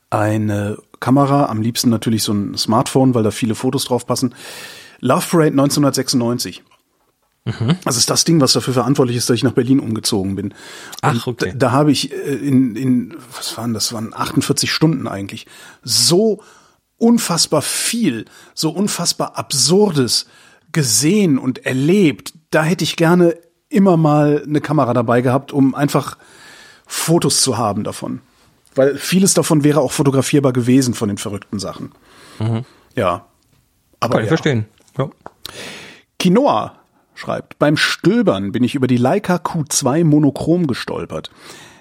eine Kamera, am liebsten natürlich so ein Smartphone, weil da viele Fotos drauf passen. Love Parade 1996. Mhm. Das ist das Ding, was dafür verantwortlich ist, dass ich nach Berlin umgezogen bin. Ach, okay. Da, da habe ich äh, in, in, was waren das, waren 48 Stunden eigentlich, so unfassbar viel, so unfassbar Absurdes gesehen und erlebt. Da hätte ich gerne immer mal eine Kamera dabei gehabt, um einfach Fotos zu haben davon. Weil vieles davon wäre auch fotografierbar gewesen von den verrückten Sachen. Mhm. Ja. Aber Kann ich ja. verstehen. Ja. Quinoa schreibt, beim Stöbern bin ich über die Leica Q2 Monochrom gestolpert.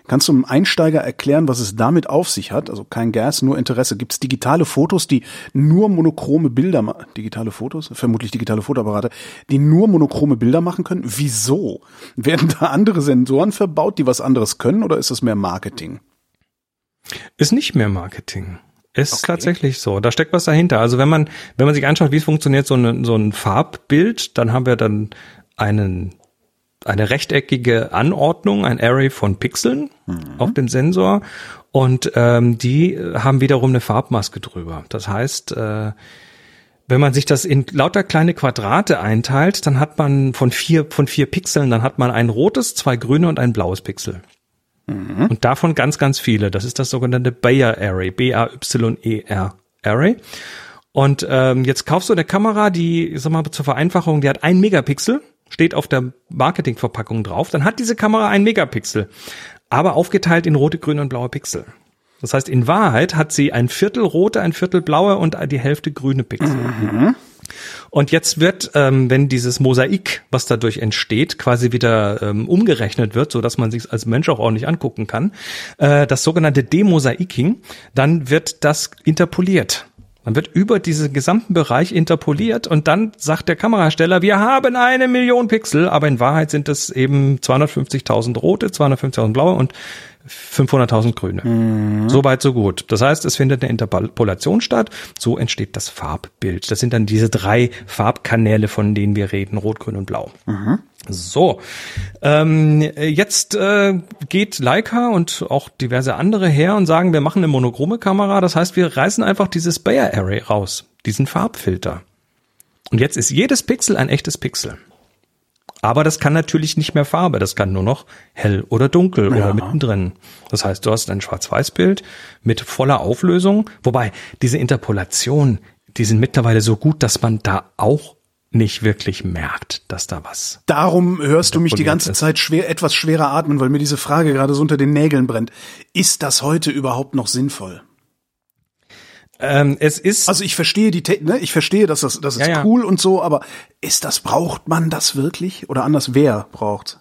Kannst du einem Einsteiger erklären, was es damit auf sich hat? Also kein Gas, nur Interesse. Gibt es digitale Fotos, die nur monochrome Bilder machen? Digitale Fotos? Vermutlich digitale Fotoapparate, die nur monochrome Bilder machen können? Wieso? Werden da andere Sensoren verbaut, die was anderes können, oder ist das mehr Marketing? Ist nicht mehr Marketing. Ist okay. tatsächlich so. Da steckt was dahinter. Also wenn man, wenn man sich anschaut, wie es funktioniert, so, eine, so ein Farbbild, dann haben wir dann einen eine rechteckige Anordnung, ein Array von Pixeln mhm. auf dem Sensor und ähm, die haben wiederum eine Farbmaske drüber. Das heißt, äh, wenn man sich das in lauter kleine Quadrate einteilt, dann hat man von vier von vier Pixeln, dann hat man ein rotes, zwei grüne und ein blaues Pixel. Mhm. Und davon ganz, ganz viele. Das ist das sogenannte Bayer Array, B-A-Y-E-R Array. Und ähm, jetzt kaufst du eine Kamera, die, sag mal, zur Vereinfachung, die hat ein Megapixel steht auf der Marketingverpackung drauf, dann hat diese Kamera ein Megapixel, aber aufgeteilt in rote, grüne und blaue Pixel. Das heißt, in Wahrheit hat sie ein Viertel rote, ein Viertel blaue und die Hälfte grüne Pixel. Mhm. Und jetzt wird, ähm, wenn dieses Mosaik, was dadurch entsteht, quasi wieder ähm, umgerechnet wird, so dass man sich als Mensch auch ordentlich angucken kann, äh, das sogenannte Demosaiking, dann wird das interpoliert. Man wird über diesen gesamten Bereich interpoliert und dann sagt der Kamerahersteller, wir haben eine Million Pixel, aber in Wahrheit sind es eben 250.000 rote, 250.000 blaue und 500.000 grüne. Mhm. So weit, so gut. Das heißt, es findet eine Interpolation statt. So entsteht das Farbbild. Das sind dann diese drei Farbkanäle, von denen wir reden, rot, grün und blau. Mhm. So, ähm, jetzt äh, geht Leica und auch diverse andere her und sagen, wir machen eine monochrome Kamera. Das heißt, wir reißen einfach dieses Bayer Array raus, diesen Farbfilter. Und jetzt ist jedes Pixel ein echtes Pixel. Aber das kann natürlich nicht mehr Farbe, das kann nur noch hell oder dunkel ja. oder mittendrin. Das heißt, du hast ein Schwarz-Weiß-Bild mit voller Auflösung, wobei diese Interpolation, die sind mittlerweile so gut, dass man da auch nicht wirklich merkt, dass da was. Darum hörst du mich die ganze ist. Zeit schwer, etwas schwerer atmen, weil mir diese Frage gerade so unter den Nägeln brennt. Ist das heute überhaupt noch sinnvoll? Ähm, es ist. Also ich verstehe die, ne, ich verstehe, dass das, das ist ja, ja. cool und so, aber ist das braucht man das wirklich oder anders? Wer braucht?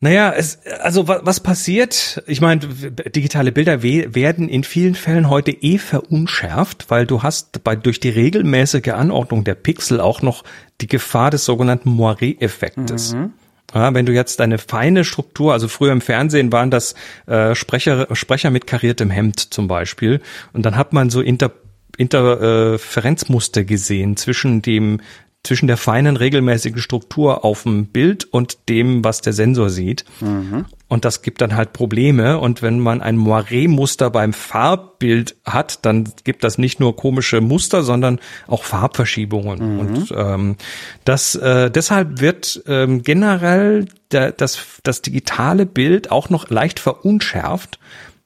Naja, es, also was, was passiert? Ich meine, digitale Bilder we werden in vielen Fällen heute eh verunschärft, weil du hast bei durch die regelmäßige Anordnung der Pixel auch noch die Gefahr des sogenannten Moiré-Effektes. Mhm. Ja, wenn du jetzt eine feine Struktur, also früher im Fernsehen waren das äh, Sprecher, Sprecher mit kariertem Hemd zum Beispiel, und dann hat man so Inter Interferenzmuster gesehen zwischen dem zwischen der feinen regelmäßigen Struktur auf dem Bild und dem, was der Sensor sieht. Mhm. Und das gibt dann halt Probleme. Und wenn man ein Moiré-Muster beim Farbbild hat, dann gibt das nicht nur komische Muster, sondern auch Farbverschiebungen. Mhm. Und ähm, das äh, deshalb wird ähm, generell der, das, das digitale Bild auch noch leicht verunschärft,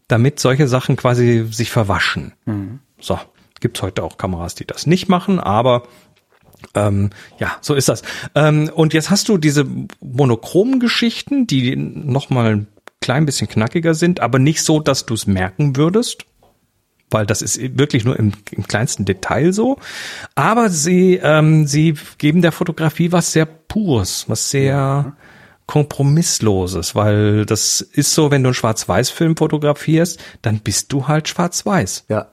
damit solche Sachen quasi sich verwaschen. Mhm. So. Gibt's heute auch Kameras, die das nicht machen, aber ähm, ja, so ist das. Ähm, und jetzt hast du diese monochromen Geschichten, die noch mal ein klein bisschen knackiger sind, aber nicht so, dass du es merken würdest weil das ist wirklich nur im, im kleinsten Detail so. Aber sie, ähm, sie geben der Fotografie was sehr Pures, was sehr. Kompromissloses, weil das ist so, wenn du einen Schwarz-Weiß-Film fotografierst, dann bist du halt schwarz-weiß. Ja.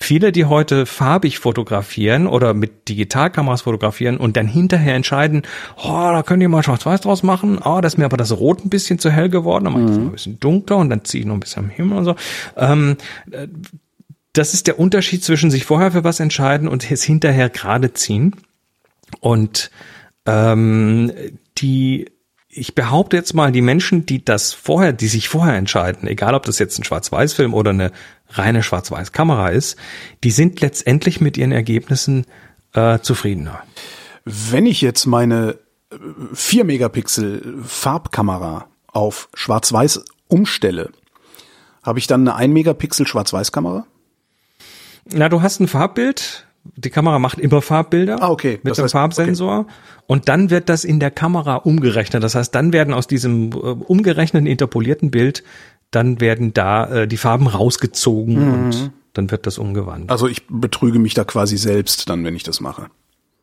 Viele, die heute farbig fotografieren oder mit Digitalkameras fotografieren und dann hinterher entscheiden, oh, da könnt ihr mal schwarz-weiß draus machen, oh, das ist mir aber das Rot ein bisschen zu hell geworden, dann mache ich das mhm. ein bisschen dunkler und dann ziehe ich noch ein bisschen am Himmel und so. Ähm, äh, das ist der Unterschied zwischen sich vorher für was entscheiden und es hinterher gerade ziehen. Und ähm, die ich behaupte jetzt mal, die Menschen, die das vorher, die sich vorher entscheiden, egal ob das jetzt ein Schwarz-Weiß-Film oder eine reine Schwarz-Weiß-Kamera ist, die sind letztendlich mit ihren Ergebnissen äh, zufriedener. Wenn ich jetzt meine 4 äh, Megapixel Farbkamera auf Schwarz-Weiß umstelle, habe ich dann eine 1 Megapixel Schwarz-Weiß-Kamera? Na, du hast ein Farbbild, die Kamera macht immer Farbbilder ah, okay. mit das dem heißt, Farbsensor okay. und dann wird das in der Kamera umgerechnet. Das heißt, dann werden aus diesem äh, umgerechneten interpolierten Bild dann werden da äh, die Farben rausgezogen mhm. und dann wird das umgewandelt. Also ich betrüge mich da quasi selbst dann, wenn ich das mache.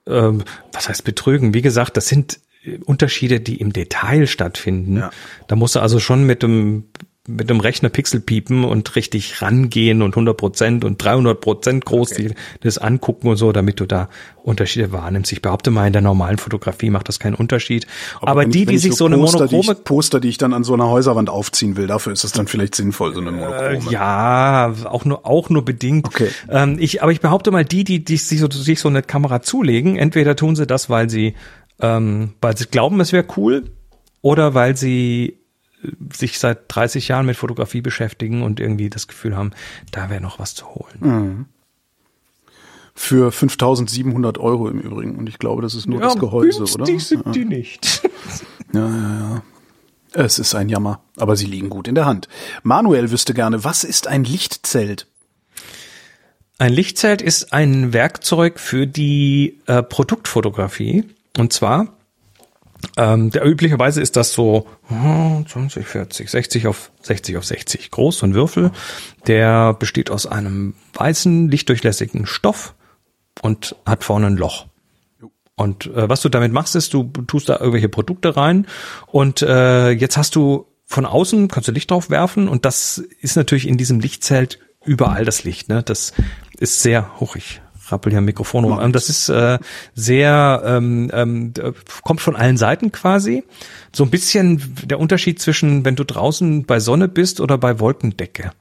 Ähm, was heißt betrügen? Wie gesagt, das sind äh, Unterschiede, die im Detail stattfinden. Ja. Da musst du also schon mit dem mit dem Rechner Pixel piepen und richtig rangehen und 100 Prozent und 300 Prozent groß okay. die, das angucken und so, damit du da Unterschiede wahrnimmst. Ich behaupte mal, in der normalen Fotografie macht das keinen Unterschied. Aber, Aber die, ich, die sich so, so eine Poster, monochrome... Die ich, Poster, die ich dann an so einer Häuserwand aufziehen will, dafür ist es dann vielleicht sinnvoll, so eine monochrome. Äh, ja, auch nur, auch nur bedingt. Okay. Ähm, ich, aber ich behaupte mal, die, die, die sich so, sich so eine Kamera zulegen, entweder tun sie das, weil sie, ähm, weil sie glauben, es wäre cool, oder weil sie sich seit 30 Jahren mit Fotografie beschäftigen und irgendwie das Gefühl haben, da wäre noch was zu holen. Mhm. Für 5700 Euro im Übrigen. Und ich glaube, das ist nur ja, das Gehäuse, oder? sind ja. die nicht. [laughs] Ja, ja, ja. Es ist ein Jammer, aber sie liegen gut in der Hand. Manuel wüsste gerne, was ist ein Lichtzelt? Ein Lichtzelt ist ein Werkzeug für die äh, Produktfotografie. Und zwar ähm, der üblicherweise ist das so 20, 40, 60 auf 60 auf 60 groß, so ein Würfel. Der besteht aus einem weißen, lichtdurchlässigen Stoff und hat vorne ein Loch. Und äh, was du damit machst, ist, du tust da irgendwelche Produkte rein und äh, jetzt hast du von außen, kannst du Licht drauf werfen und das ist natürlich in diesem Lichtzelt überall das Licht. Ne? Das ist sehr hoch. Rappel hier Mikrofon rum. Ähm, das ist äh, sehr, ähm, ähm, kommt von allen Seiten quasi. So ein bisschen der Unterschied zwischen, wenn du draußen bei Sonne bist oder bei Wolkendecke.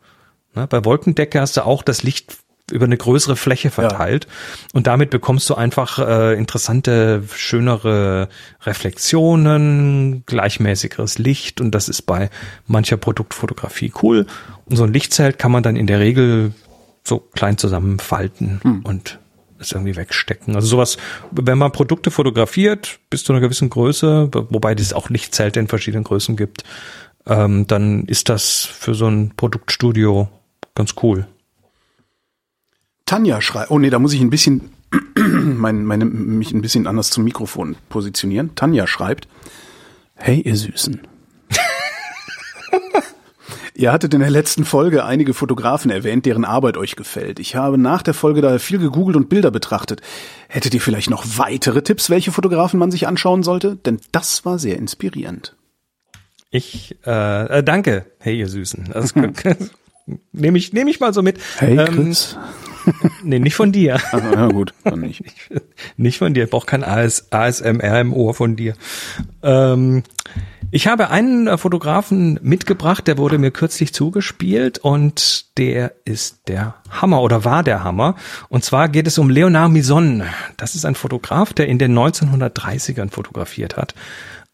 Ne? Bei Wolkendecke hast du auch das Licht über eine größere Fläche verteilt. Ja. Und damit bekommst du einfach äh, interessante, schönere Reflexionen, gleichmäßigeres Licht und das ist bei mancher Produktfotografie cool. Und so ein Lichtzelt kann man dann in der Regel so klein zusammenfalten hm. und es irgendwie wegstecken. Also sowas, wenn man Produkte fotografiert, bis zu einer gewissen Größe, wobei es auch Lichtzelte in verschiedenen Größen gibt, ähm, dann ist das für so ein Produktstudio ganz cool. Tanja schreibt, oh nee, da muss ich ein bisschen [clears throat] mein, meine, mich ein bisschen anders zum Mikrofon positionieren. Tanja schreibt, hey ihr Süßen. Ihr hattet in der letzten Folge einige Fotografen erwähnt, deren Arbeit euch gefällt. Ich habe nach der Folge daher viel gegoogelt und Bilder betrachtet. Hättet ihr vielleicht noch weitere Tipps, welche Fotografen man sich anschauen sollte? Denn das war sehr inspirierend. Ich äh, äh danke, hey ihr Süßen. Das [laughs] [laughs] nehme ich nehme ich mal so mit. Hey Chris. Ähm, [laughs] nee, nicht von dir. Also, ja gut, dann nicht. [laughs] nicht von dir. Ich brauche kein AS, ASMR im Ohr von dir. Ähm, ich habe einen äh, Fotografen mitgebracht, der wurde mir kürzlich zugespielt und der ist der Hammer oder war der Hammer. Und zwar geht es um Leonard Mison. Das ist ein Fotograf, der in den 1930ern fotografiert hat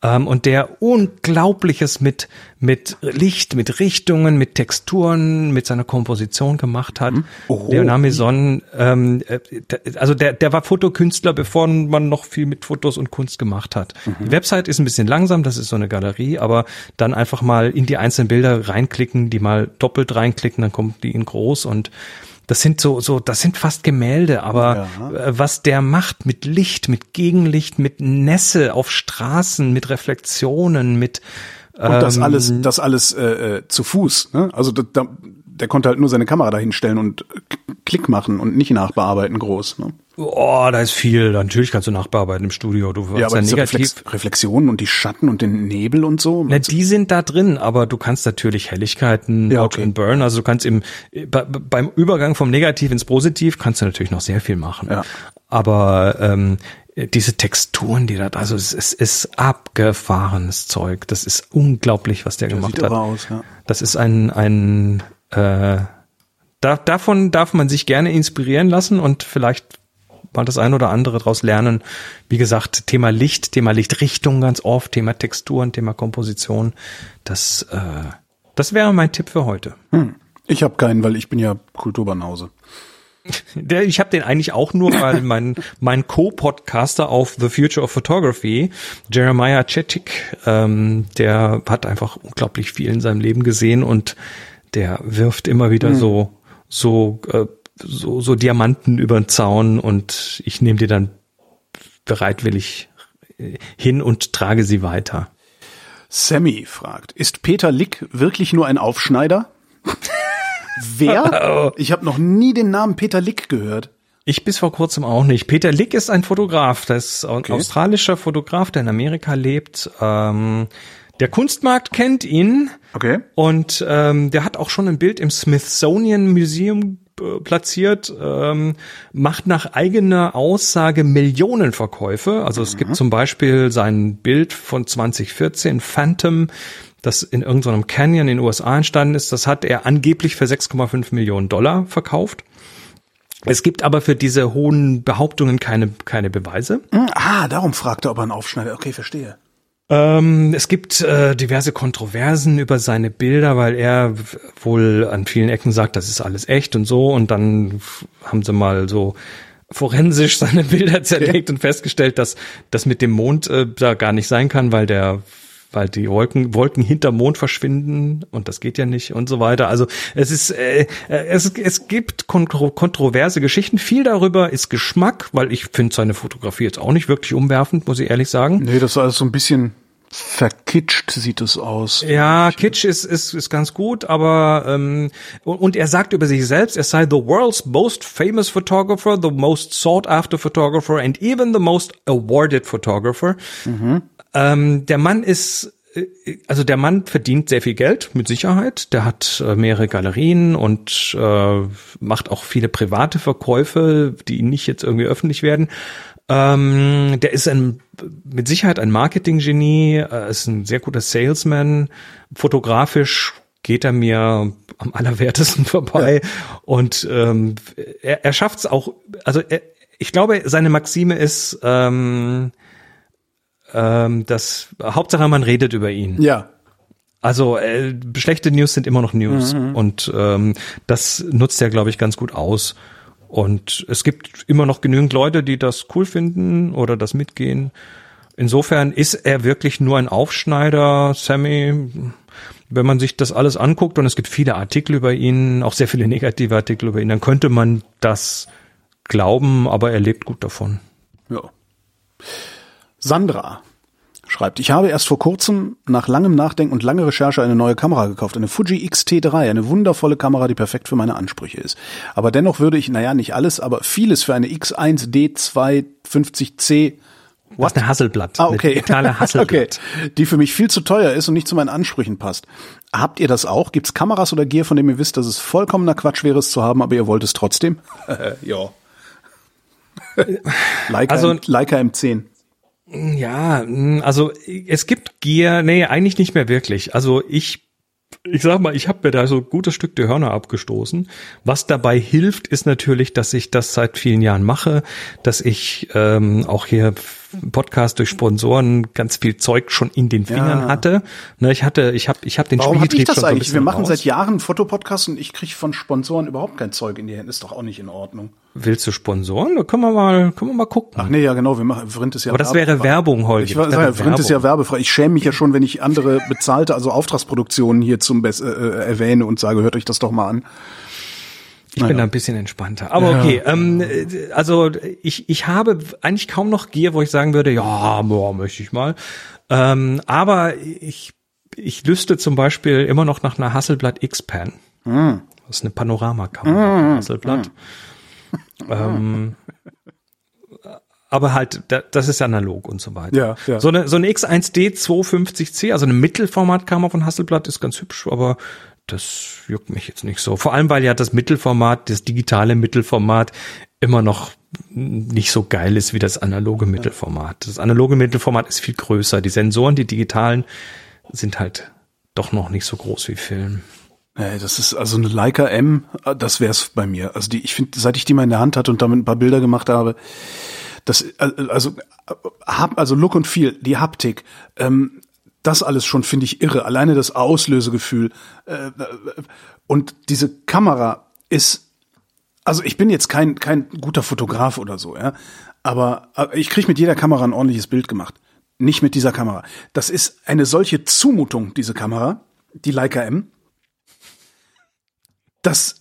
ähm, und der Unglaubliches mit, mit Licht, mit Richtungen, mit Texturen, mit seiner Komposition gemacht hat. Oh. Leonard Maison, ähm, äh, also der, der war Fotokünstler, bevor man noch viel mit Fotos und Kunst gemacht hat. Mhm. Die Website ist ein bisschen langsam, das ist so eine Galerie, aber dann einfach mal in die einzelnen Bilder reinklicken, die mal doppelt reinklicken, dann kommt die in groß und das sind so, so, das sind fast Gemälde, aber ja. Äh, was der macht mit Licht, mit Gegenlicht, mit Nässe auf Straßen, mit Reflexionen, mit und das ähm, alles, das alles äh, äh, zu Fuß. Ne? Also da, der konnte halt nur seine Kamera dahinstellen und Klick machen und nicht nachbearbeiten groß. Ne? Oh, da ist viel. Natürlich kannst du nachbearbeiten im Studio. Du ja, aber ja negativ. Reflex Reflexionen und die Schatten und den Nebel und so. Na, die sind da drin, aber du kannst natürlich Helligkeiten, ja, okay. Burn. Also du kannst im beim Übergang vom Negativ ins Positiv kannst du natürlich noch sehr viel machen. Ja. Aber ähm, diese Texturen, die da, also es, es ist abgefahrenes Zeug. Das ist unglaublich, was der, der gemacht hat. Aus, ja. Das ist ein ein äh, da, davon darf man sich gerne inspirieren lassen und vielleicht mal das ein oder andere daraus lernen. Wie gesagt, Thema Licht, Thema Lichtrichtung ganz oft, Thema Texturen, Thema Komposition. Das, äh, das wäre mein Tipp für heute. Hm. Ich habe keinen, weil ich bin ja Kulturbanause. [laughs] Der, ich habe den eigentlich auch nur, weil mein, mein Co-Podcaster auf The Future of Photography, Jeremiah Chetik, ähm, der hat einfach unglaublich viel in seinem Leben gesehen und der wirft immer wieder hm. so so äh, so, so Diamanten über den Zaun und ich nehme die dann bereitwillig äh, hin und trage sie weiter. Sammy fragt, ist Peter Lick wirklich nur ein Aufschneider? [laughs] Wer? Ich habe noch nie den Namen Peter Lick gehört. Ich bis vor kurzem auch nicht. Peter Lick ist ein Fotograf, das ist ein okay. australischer Fotograf, der in Amerika lebt. Ähm, der Kunstmarkt kennt ihn. Okay. Und ähm, der hat auch schon ein Bild im Smithsonian Museum platziert, ähm, macht nach eigener Aussage Millionenverkäufe. Also es mhm. gibt zum Beispiel sein Bild von 2014, Phantom, das in irgendeinem Canyon in den USA entstanden ist. Das hat er angeblich für 6,5 Millionen Dollar verkauft. Es gibt aber für diese hohen Behauptungen keine, keine Beweise. Hm, ah, darum fragt er, ob er einen Aufschneider. Okay, verstehe. Ähm, es gibt äh, diverse Kontroversen über seine Bilder, weil er wohl an vielen Ecken sagt, das ist alles echt und so. Und dann haben sie mal so forensisch [laughs] seine Bilder zerlegt okay. und festgestellt, dass das mit dem Mond äh, da gar nicht sein kann, weil der weil die Wolken, Wolken hinter Mond verschwinden und das geht ja nicht und so weiter. Also es ist, äh, es, es gibt kontro kontroverse Geschichten. Viel darüber ist Geschmack, weil ich finde seine Fotografie jetzt auch nicht wirklich umwerfend, muss ich ehrlich sagen. Nee, das ist alles so ein bisschen verkitscht sieht es aus. Ja, Kitsch ist, ist, ist ganz gut, aber ähm, und er sagt über sich selbst, er sei the world's most famous photographer, the most sought after photographer and even the most awarded photographer. Mhm. Ähm, der Mann ist äh, also der Mann verdient sehr viel Geld, mit Sicherheit. Der hat äh, mehrere Galerien und äh, macht auch viele private Verkäufe, die nicht jetzt irgendwie öffentlich werden. Ähm, der ist ein, mit Sicherheit ein Marketinggenie, äh, ist ein sehr guter Salesman. Fotografisch geht er mir am allerwertesten [laughs] vorbei. Und ähm, er, er schafft es auch, also er, ich glaube, seine Maxime ist, ähm, ähm, dass Hauptsache man redet über ihn. Ja. Also äh, schlechte News sind immer noch News mhm. und ähm, das nutzt er, glaube ich, ganz gut aus. Und es gibt immer noch genügend Leute, die das cool finden oder das mitgehen. Insofern ist er wirklich nur ein Aufschneider, Sammy. Wenn man sich das alles anguckt und es gibt viele Artikel über ihn, auch sehr viele [laughs] negative Artikel über ihn, dann könnte man das glauben, aber er lebt gut davon. Ja. Sandra schreibt, ich habe erst vor kurzem nach langem Nachdenken und langer Recherche eine neue Kamera gekauft, eine Fuji X-T3, eine wundervolle Kamera, die perfekt für meine Ansprüche ist. Aber dennoch würde ich, naja, nicht alles, aber vieles für eine X1D250C Was eine Hasselblatt. Ah, okay. Eine digitale [laughs] Hasselblatt. okay. Die für mich viel zu teuer ist und nicht zu meinen Ansprüchen passt. Habt ihr das auch? Gibt's Kameras oder Gear, von dem ihr wisst, dass es vollkommener Quatsch wäre, es zu haben, aber ihr wollt es trotzdem? [laughs] ja. Leica, Also- Leica M10. Ja, mh, also es gibt Gear, nee, eigentlich nicht mehr wirklich. Also ich, ich sag mal, ich habe mir da so ein gutes Stück der Hörner abgestoßen. Was dabei hilft, ist natürlich, dass ich das seit vielen Jahren mache, dass ich ähm, auch hier Podcast durch Sponsoren ganz viel Zeug schon in den Fingern Ja. hatte. Ne, ich hatte, ich habe, ich habe den Warum habe ich das so eigentlich? bisschen Wir machen raus. seit Jahren einen Fotopodcast und ich kriege von Sponsoren überhaupt kein Zeug in die Hände. Ist doch auch nicht in Ordnung. Willst du Sponsoren? Da können wir mal, können wir mal gucken. Ach nee, ja genau, wir machen Vrind ist ja Aber das wäre Werbung heute. Ich sag ja, Vrind ist ja werbefrei. Ich schäme mich ja schon, wenn ich andere bezahlte, also Auftragsproduktionen hier zum Best, äh, äh, erwähne und sage, hört euch das doch mal an. Ich bin da ein bisschen entspannter. Aber okay, ähm, äh, also ich, ich habe eigentlich kaum noch Gear, wo ich sagen würde, ja, boah, möchte ich mal. Ähm, aber ich, ich lüste zum Beispiel immer noch nach einer Hasselblatt X-Pan. Hm. Das ist eine Panoramakamera, Hasselblatt. [laughs] Ähm, aber halt, da- das ist analog und so weiter. Ja, ja. So eine, so eine X1D 250C, also eine Mittelformatkamera von Hasselblatt ist ganz hübsch, aber das juckt mich jetzt nicht so. Vor allem, weil ja das Mittelformat, das digitale Mittelformat immer noch nicht so geil ist wie das analoge Mittelformat. Das analoge Mittelformat ist viel größer. Die Sensoren, die digitalen, sind halt doch noch nicht so groß wie Film. Das ist also eine Leica M, äh, das wär's bei mir. Also die, ich finde, seit ich die mal in der Hand hatte und damit ein paar Bilder gemacht habe, das, äh, also, äh, also Look und Feel, die Haptik, ähm, das alles schon finde ich irre. Alleine das Auslösegefühl äh, und diese Kamera ist, also ich bin jetzt kein kein guter Fotograf oder so, ja, aber ich kriege mit jeder Kamera ein ordentliches Bild gemacht. Nicht mit dieser Kamera. Das ist eine solche Zumutung, diese Kamera, die Leica M das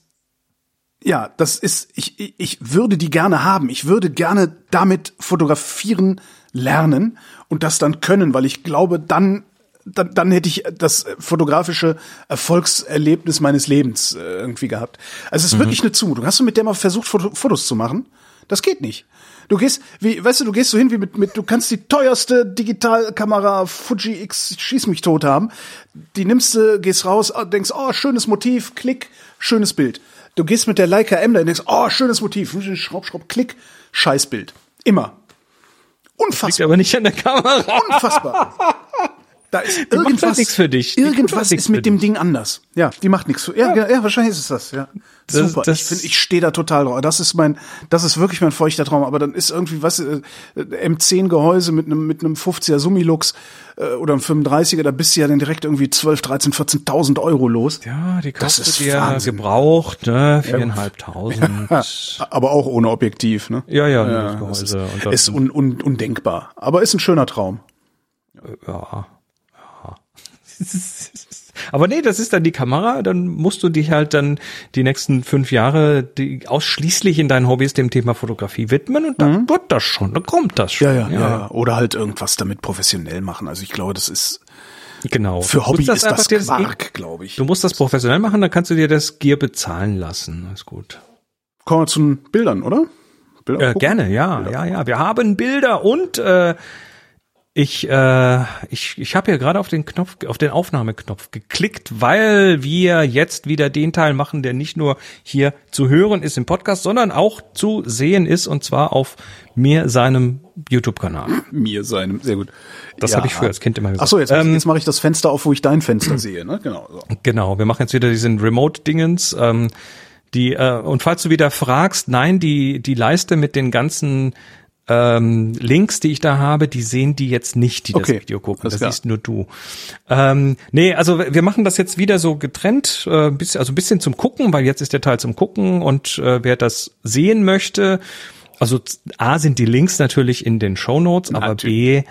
ja, das ist ich ich- würde die gerne haben. Ich würde gerne damit fotografieren lernen und das dann können, weil ich glaube, dann dann, dann hätte ich das fotografische Erfolgserlebnis meines Lebens äh, irgendwie gehabt. Also es ist wirklich eine Zumutung. Hast du mit der mal versucht Foto, Fotos zu machen? Das geht nicht. Du gehst, wie, weißt du, du gehst so hin wie mit, mit, du kannst die teuerste Digitalkamera Fuji X schieß mich tot haben. Die nimmst du, gehst raus, ah, denkst, oh, schönes Motiv, klick, schönes Bild. Du gehst mit der Leica M da und denkst, oh, schönes Motiv, schraub, schraub, klick, scheiß Bild. Immer. Liegt Unfassbar. aber nicht an der Kamera. Unfassbar. [laughs] Da ist macht irgendwas, halt für dich. Die Irgendwas ist mit dem Ding anders. Ja, die macht nichts für. Ja, ja. ja wahrscheinlich ist es das. Ja, Das- super. das- ich finde, ich stehe da total drauf. Das ist mein, das ist wirklich mein feuchter Traum. Aber dann ist irgendwie was äh, M10 Gehäuse mit einem mit einem 50er Summilux äh, oder einem 35er. Da bist du ja dann direkt irgendwie 12, 13, 14.000 Euro los. Ja, die Das kaufst ist dir Wahnsinn. gebraucht, ne? Viereinhalbtausend. [laughs] Aber auch ohne Objektiv. Ne? Ja, ja, Ja, das das ist, Gehäuse. Und dann, ist un, un, undenkbar. Aber ist ein schöner Traum. ja, ja. [laughs] Aber nee, das ist dann die Kamera, dann musst du dich halt dann die nächsten fünf Jahre die ausschließlich in deinen Hobbys dem Thema Fotografie widmen und dann wird das schon, dann kommt das schon. Ja, ja, ja, ja. Oder halt irgendwas damit professionell machen. Also ich glaube, das ist Genau. für Hobby musst ist das Quark, glaube ich. Du musst das professionell machen, dann kannst du dir das Gear bezahlen lassen. Ist gut. Kommen wir zu den Bildern, oder? Bilder Äh, gerne, ja, ja, ja. Wir haben Bilder und äh, ich, äh, ich, ich habe hier gerade auf den Knopf, auf den Aufnahmeknopf geklickt, weil wir jetzt wieder den Teil machen, der nicht nur hier zu hören ist im Podcast, sondern auch zu sehen ist und zwar auf mir seinem YouTube-Kanal. Mir seinem, sehr gut. Das habe ich früher als Kind immer gesagt. Ach so, jetzt, Ähm, jetzt mache ich das Fenster auf, wo ich dein Fenster sehe, ne? Genau. So. Genau, wir machen jetzt wieder diesen Remote-Dingens. Ähm, die, äh, und falls du wieder fragst, nein, die, die Leiste mit den ganzen ähm, Links, die ich da habe, die sehen die jetzt nicht, die Okay, das Video gucken. alles Das klar. siehst nur du. Ähm, nee, also wir machen das jetzt wieder so getrennt, äh, bisschen, also ein bisschen zum Gucken, weil jetzt ist der Teil zum Gucken und äh, wer das sehen möchte, also A sind die Links natürlich in den Show Notes, aber B,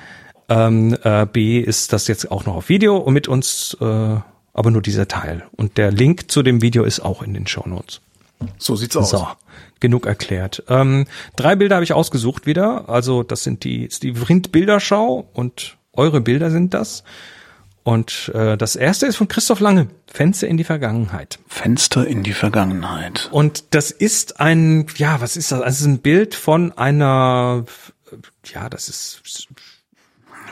ähm, äh, B ist das jetzt auch noch auf Video und mit uns, äh, aber nur dieser Teil. Und der Link zu dem Video ist auch in den Show Notes. So sieht's aus. So, genug erklärt. Ähm, drei Bilder habe ich ausgesucht wieder. Also das sind die, ist die Vrind Bilderschau und Eure Bilder sind das. Und äh, das erste ist von Christoph Lange, Fenster in die Vergangenheit. Fenster in die Vergangenheit. Und das ist ein, ja, was ist das? Also es ist ein Bild von einer, ja, das ist.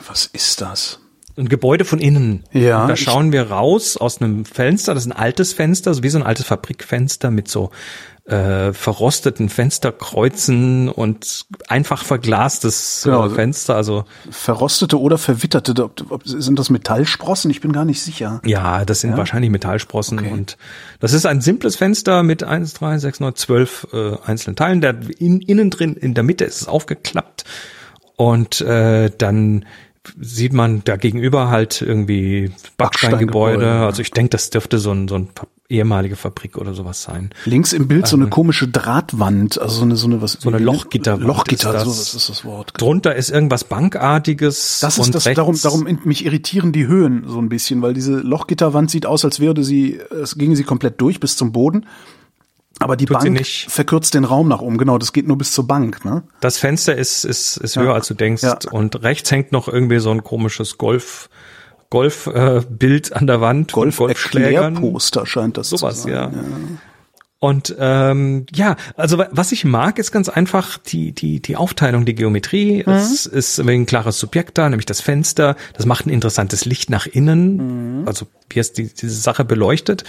Was ist das? Ein Gebäude von innen. Ja. Und da schauen wir raus aus einem Fenster, das ist ein altes Fenster, so wie so ein altes Fabrikfenster mit so äh, verrosteten Fensterkreuzen und einfach verglastes äh, Genau, also- Fenster. Also Verrostete oder verwitterte, ob, ob, sind das Metallsprossen? Ich bin gar nicht sicher. ja, das sind Ja? wahrscheinlich Metallsprossen Okay. und das ist ein simples Fenster mit eins, drei, sechs, neun, zwölf äh, einzelnen Teilen. Der in, innen drin, in der Mitte ist es aufgeklappt und äh, dann sieht man da gegenüber halt irgendwie Backsteingebäude. Also ich denke, das dürfte so ein, so ein ehemalige Fabrik oder sowas sein. Links im Bild so eine komische Drahtwand, also so eine, so eine, was, So eine Lochgitterwand Lochgitter, ist das. so, was ist das Wort? Drunter ist irgendwas Bankartiges. Das ist das, darum, darum mich irritieren die Höhen so ein bisschen, weil diese Lochgitterwand sieht aus, als würde sie, es ginge sie komplett durch bis zum Boden. Aber die Tut Bank nicht. verkürzt den Raum nach oben, genau, das geht nur bis zur Bank, ne? Das Fenster ist, ist, ist höher, als du denkst. Ja. Und rechts hängt noch irgendwie so ein komisches Golf, Golf, äh, Bild an der Wand. Golf-Erklärposter scheint das Sowas, zu sein. ja. Und ähm, ja, also wa- was ich mag, ist ganz einfach die die die Aufteilung, die Geometrie. Es ist ein klares Subjekt da, nämlich das Fenster. Das macht ein interessantes Licht nach innen. Also wie es die, diese Sache beleuchtet.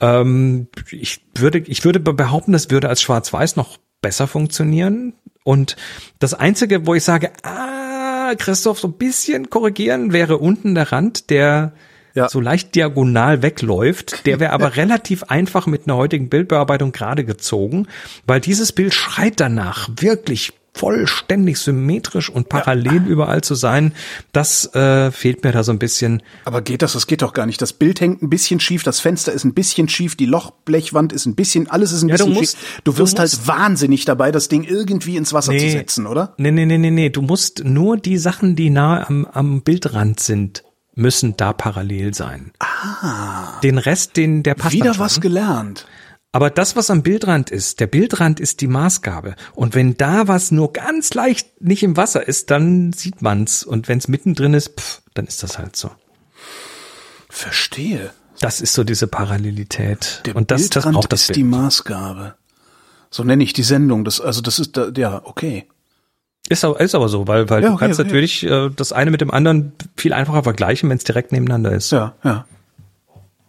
Ähm, ich würde ich würde behaupten, das würde als Schwarz-Weiß noch besser funktionieren. Und das einzige, wo ich sage, ah, Christoph, so ein bisschen korrigieren, wäre unten der Rand, der Ja. so leicht diagonal wegläuft. Der wäre aber [laughs] relativ einfach mit einer heutigen Bildbearbeitung gerade gezogen, weil dieses Bild schreit danach, wirklich vollständig symmetrisch und parallel [laughs] überall zu sein. Das äh, fehlt mir da so ein bisschen. Aber geht das? Das geht doch gar nicht. Das Bild hängt ein bisschen schief, das Fenster ist ein bisschen schief, die Lochblechwand ist ein bisschen, alles ist ein Ja, du bisschen musst- schief. Du du wirst halt musst- wahnsinnig dabei, das Ding irgendwie ins Wasser zu Nee. setzen, oder? Nee, nee, nee, nee, nee. Du musst nur die Sachen, die nahe am, am Bildrand sind, müssen da parallel sein. Ah. Den Rest, den, der passt Wieder was gelernt. Aber das, was am Bildrand ist, der Bildrand ist die Maßgabe. Und wenn da was nur ganz leicht nicht im Wasser ist, dann sieht man's. Und wenn's mittendrin ist, pff, dann ist das halt so. Verstehe. Das ist so diese Parallelität. Der Und das, das Bildrand braucht das ist Bild. die Maßgabe. So nenne ich die Sendung. Das, also das ist, da, ja, okay. Ist aber, ist aber so, weil, weil Ja, du okay, kannst okay. natürlich äh, das eine mit dem anderen viel einfacher vergleichen, wenn es direkt nebeneinander ist. Ja, ja.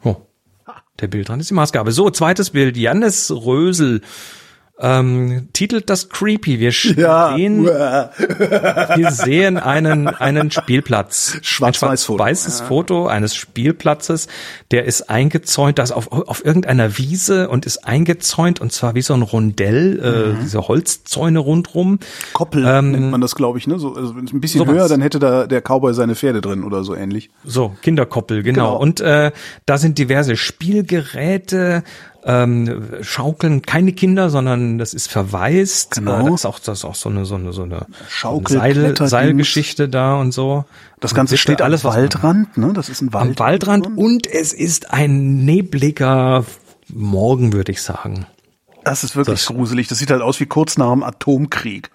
Oh. Der Bildrand ist die Maßgabe. So, zweites Bild. Jannis Rösel ähm, titelt das Creepy. Wir sehen, wir sehen einen, einen Spielplatz. Schwarz-Weiß-Foto. Ein weißes Foto eines Spielplatzes. Der ist eingezäunt, das ist auf, auf irgendeiner Wiese und ist eingezäunt und zwar wie so ein Rondell, äh, diese Holzzäune rundrum. Koppel Ähm, nennt man das, glaube ich, ne? So, also wenn es ein bisschen sowas. höher, dann hätte da der Cowboy seine Pferde drin oder so ähnlich. So, Kinderkoppel, genau. Genau. Und äh, da sind diverse Spielgeräte, ähm, Schaukeln, keine Kinder, sondern das ist verwaist. Genau. Äh, das ist auch, das ist auch so eine, so eine, so eine Schaukel- Seil. Seilgeschichte da und so. Das Ganze Bitte steht alles, am Waldrand, ne? Das ist ein Wald. Am Waldrand und es ist ein nebliger Morgen, würde ich sagen. Das ist wirklich Das- gruselig. Das sieht halt aus wie kurz nach dem Atomkrieg.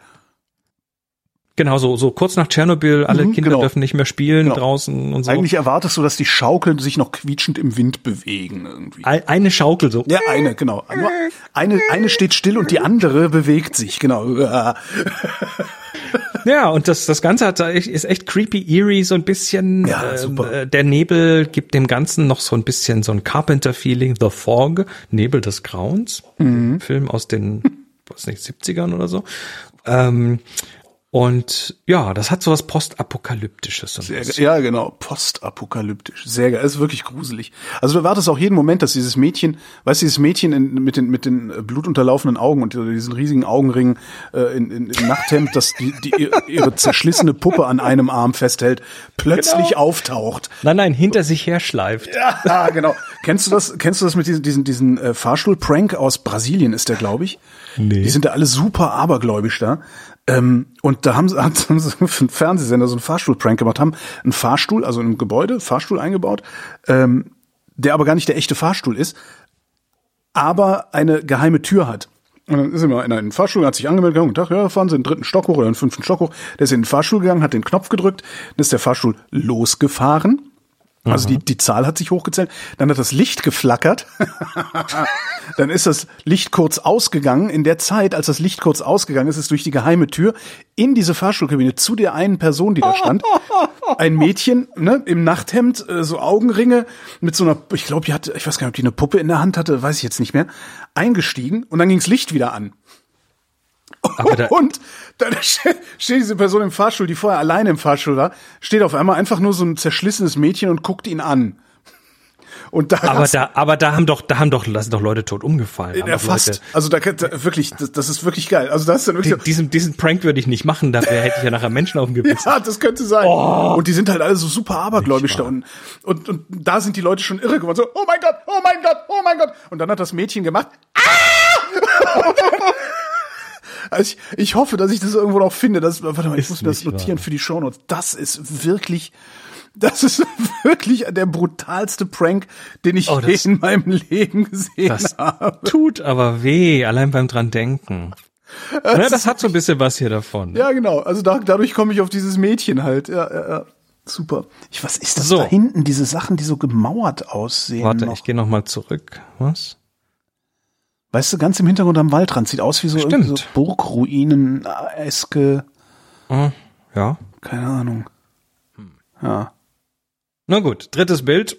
Genau, so, so kurz nach Tschernobyl, alle Mhm, Kinder genau. dürfen nicht mehr spielen Genau. draußen und so. Eigentlich erwartest du, dass die Schaukeln sich noch quietschend im Wind bewegen irgendwie. Ein- eine Schaukel so. Ja, eine, genau. Eine, eine steht still und die andere bewegt sich, genau. [laughs] Ja, und das, das Ganze hat, ist echt creepy, eerie, so ein bisschen. Ja, ähm, super. äh, Der Nebel gibt dem Ganzen noch so ein bisschen so ein Carpenter-Feeling. The Fog, Nebel des Grauens. Mhm. Film aus den, [laughs] was nicht, 70ern oder so. Ähm, und ja, das hat so was Postapokalyptisches. Sehr, ja, genau. Postapokalyptisch. Sehr geil. Es ist wirklich gruselig. Also du wartest auch jeden Moment, dass dieses Mädchen, weißt du, dieses Mädchen in, mit den, mit den äh, blutunterlaufenden Augen und diesen riesigen Augenringen äh, in, in, im Nachthemd, dass die, die ihre, zerschlissene Puppe an einem Arm festhält, plötzlich Genau. auftaucht. Nein, nein, hinter sich her schleift. Ja, [laughs] genau. Kennst du das, kennst du das mit diesen, diesen, diesen äh, Fahrstuhl-Prank aus Brasilien ist der, glaube ich? Nee. Die sind da alle super abergläubisch da. Ähm, und da haben sie, [laughs] haben sie für einen Fernsehsender so einen Fahrstuhl-Prank gemacht, haben einen Fahrstuhl, also in einem Gebäude, Fahrstuhl eingebaut, ähm, der aber gar nicht der echte Fahrstuhl ist, aber eine geheime Tür hat. Und dann ist er mal in einen Fahrstuhl, hat sich angemeldet, guten Tag, ja, fahren Sie in den dritten Stock hoch oder in den fünften Stock hoch. Der ist in den Fahrstuhl gegangen, hat den Knopf gedrückt, dann ist der Fahrstuhl losgefahren. Also die, die Zahl hat sich hochgezählt. Dann hat das Licht geflackert. [laughs] dann ist das Licht kurz ausgegangen. In der Zeit, als das Licht kurz ausgegangen ist, ist durch die geheime Tür in diese Fahrstuhlkabine zu der einen Person, die da stand, [laughs] ein Mädchen ne, im Nachthemd, äh, so Augenringe mit so einer, ich glaube, die hatte, ich weiß gar nicht, ob die eine Puppe in der Hand hatte, weiß ich jetzt nicht mehr, eingestiegen und dann ging's Licht wieder an. Da- und dann ste- steht diese Person im Fahrstuhl, die vorher alleine im Fahrstuhl war, steht auf einmal einfach nur so ein zerschlissenes Mädchen und guckt ihn an. Und da Aber da, aber da haben doch, da haben doch, da sind doch Leute tot umgefallen. Doch erfasst. Leute- Also da, da wirklich, das, das ist wirklich geil. Also das ist dann wirklich. Die, diesen, diesen Prank würde ich nicht machen, dafür hätte ich ja nachher Menschen auf dem Gewissen. [laughs] Ja, das könnte sein. Und die sind halt alle so super abergläubisch da unten. Und, und da sind die Leute schon irre geworden. So, oh mein Gott, oh mein Gott, oh mein Gott. Und dann hat das Mädchen gemacht. Ah! Also ich, ich hoffe, dass ich das irgendwo noch finde. Das, warte mal, ich Ist muss mir das notieren wahr. für die Shownotes. Das ist wirklich, das ist [laughs] wirklich der brutalste Prank, den ich Oh, je das- in meinem Leben gesehen Das habe. tut aber weh, allein beim dran denken. Ja, das hat so ein bisschen was hier davon. Ja, genau. Also da, dadurch komme ich auf dieses Mädchen halt. Ja, ja, ja. Super. Ich, was ist das So. da hinten? Diese Sachen, die so gemauert aussehen. Warte, noch. ich gehe noch mal zurück. Was? Weißt du, ganz im Hintergrund am Waldrand sieht aus wie so, so Burgruinen, äh, Hm, ja. keine Ahnung. Ja. Na gut, drittes Bild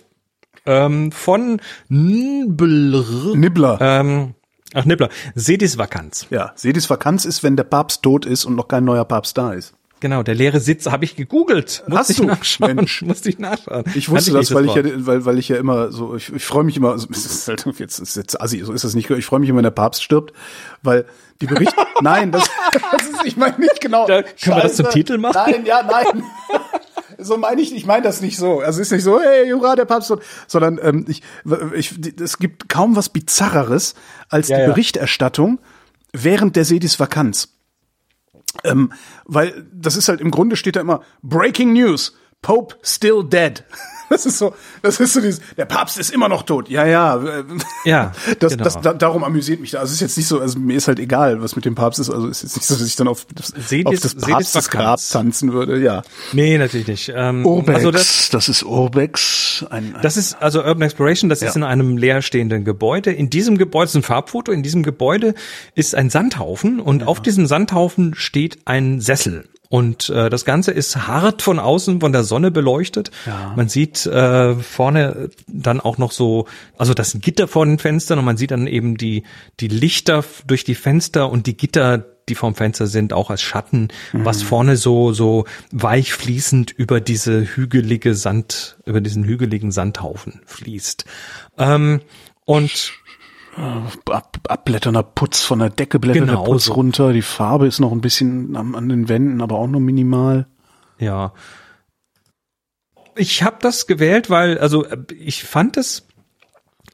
ähm, von Nibler. Nibbler. Ähm, ach, Nibbler. Sedis Vakanz. Ja. Sedis Vakanz ist, wenn der Papst tot ist und noch kein neuer Papst da ist. Genau, der leere Sitz habe ich gegoogelt. Musste Hast ich du? nachschauen. Mensch. [laughs] Musste ich nachschauen. Ich wusste das, weil ich ja, weil, weil ich ja immer so, ich, ich freue mich immer, also, [laughs] es ist halt, jetzt ist jetzt assi, so ist das nicht, ich freue mich immer, wenn der Papst stirbt, weil die Berichte, [laughs] nein, das, das ist, ich meine nicht genau. Da- können wir das zum Titel machen? Nein, ja, nein. So meine ich, ich meine das nicht so. Also es ist nicht so, hey, hurra, der Papst, sondern ähm, ich, ich, es gibt kaum was Bizarreres als Ja, die ja. Berichterstattung während der Sedis Vakanz. Ähm, weil das ist halt im Grunde steht da immer Breaking News, Pope still dead. [laughs] Das ist so, das ist so dieses, der Papst ist immer noch tot. Ja, ja. [laughs] Ja, Das, genau. das, da, darum amüsiert mich da. Also es ist jetzt nicht so, also mir ist halt egal, was mit dem Papst ist. Also es ist jetzt nicht so, dass ich dann auf, das- Sedis- auf das Sedis Papstes Grab Vakanz. tanzen würde. Ja. Nee, natürlich nicht. Ähm, Urbex, Also das, das, ist Urbex. Ein, ein das ist also Urban Exploration, das ist Ja. in einem leerstehenden Gebäude. In diesem Gebäude ist ein Farbfoto, in diesem Gebäude ist ein Sandhaufen und auf diesem Sandhaufen steht ein Sessel. Und äh, das Ganze ist hart von außen von der Sonne beleuchtet. Ja. Man sieht äh, vorne dann auch noch so, also das Gitter vor den Fenstern und man sieht dann eben die die Lichter durch die Fenster und die Gitter, die vorm Fenster sind, auch als Schatten, was vorne so so weich fließend über diese hügelige Sand, über diesen hügeligen Sandhaufen fließt. Ähm, und ab, abblätternder Putz von der Decke blättert Genau der Putz so. runter. Die Farbe ist noch ein bisschen an, an den Wänden, aber auch nur minimal. Ja. Ich habe das gewählt, weil, also äh, ich fand es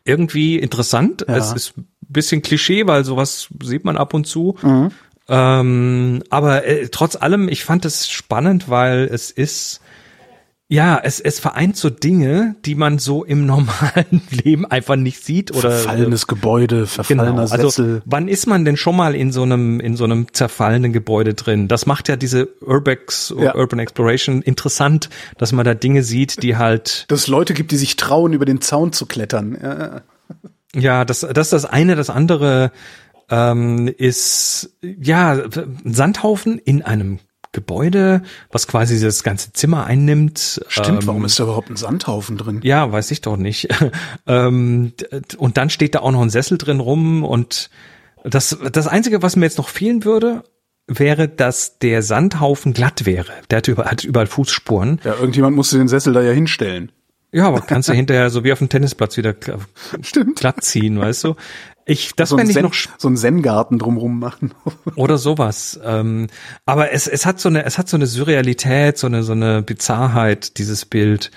irgendwie interessant. Ja. Es ist ein bisschen Klischee, weil sowas sieht man ab und zu. Mhm. Ähm, aber äh, trotz allem, ich fand es spannend, weil es ist, ja, es, es vereint so Dinge, die man so im [laughs] normalen Leben einfach nicht sieht oder Verfallenes Gebäude, verfallener Genau. Also Sessel. wann ist man denn schon mal in so einem in so einem zerfallenen Gebäude drin? Das macht ja diese Urbex Ja. Urban Exploration interessant, dass man da Dinge sieht, die halt Dass es Leute gibt, die sich trauen, über den Zaun zu klettern. Ja. ja, das das ist das eine, das andere ähm, ist ja ein Sandhaufen in einem Gebäude, was quasi das ganze Zimmer einnimmt. Stimmt, Ähm, warum ist da überhaupt ein Sandhaufen drin? Ja, weiß ich doch nicht. [laughs] ähm, und dann steht da auch noch ein Sessel drin rum und das, das Einzige, was mir jetzt noch fehlen würde, wäre, dass der Sandhaufen glatt wäre. Der hat, über, hat überall Fußspuren. Ja, irgendjemand musste den Sessel da ja hinstellen. Ja, aber kannst du [laughs] hinterher so wie auf dem Tennisplatz wieder Stimmt. glatt ziehen, weißt du? Ich, das So fände ich noch so einen Zen-Garten drumrum machen. [laughs] oder sowas. Ähm, aber es, es hat so eine, es hat so eine Surrealität, so eine, so eine Bizarrheit, dieses Bild.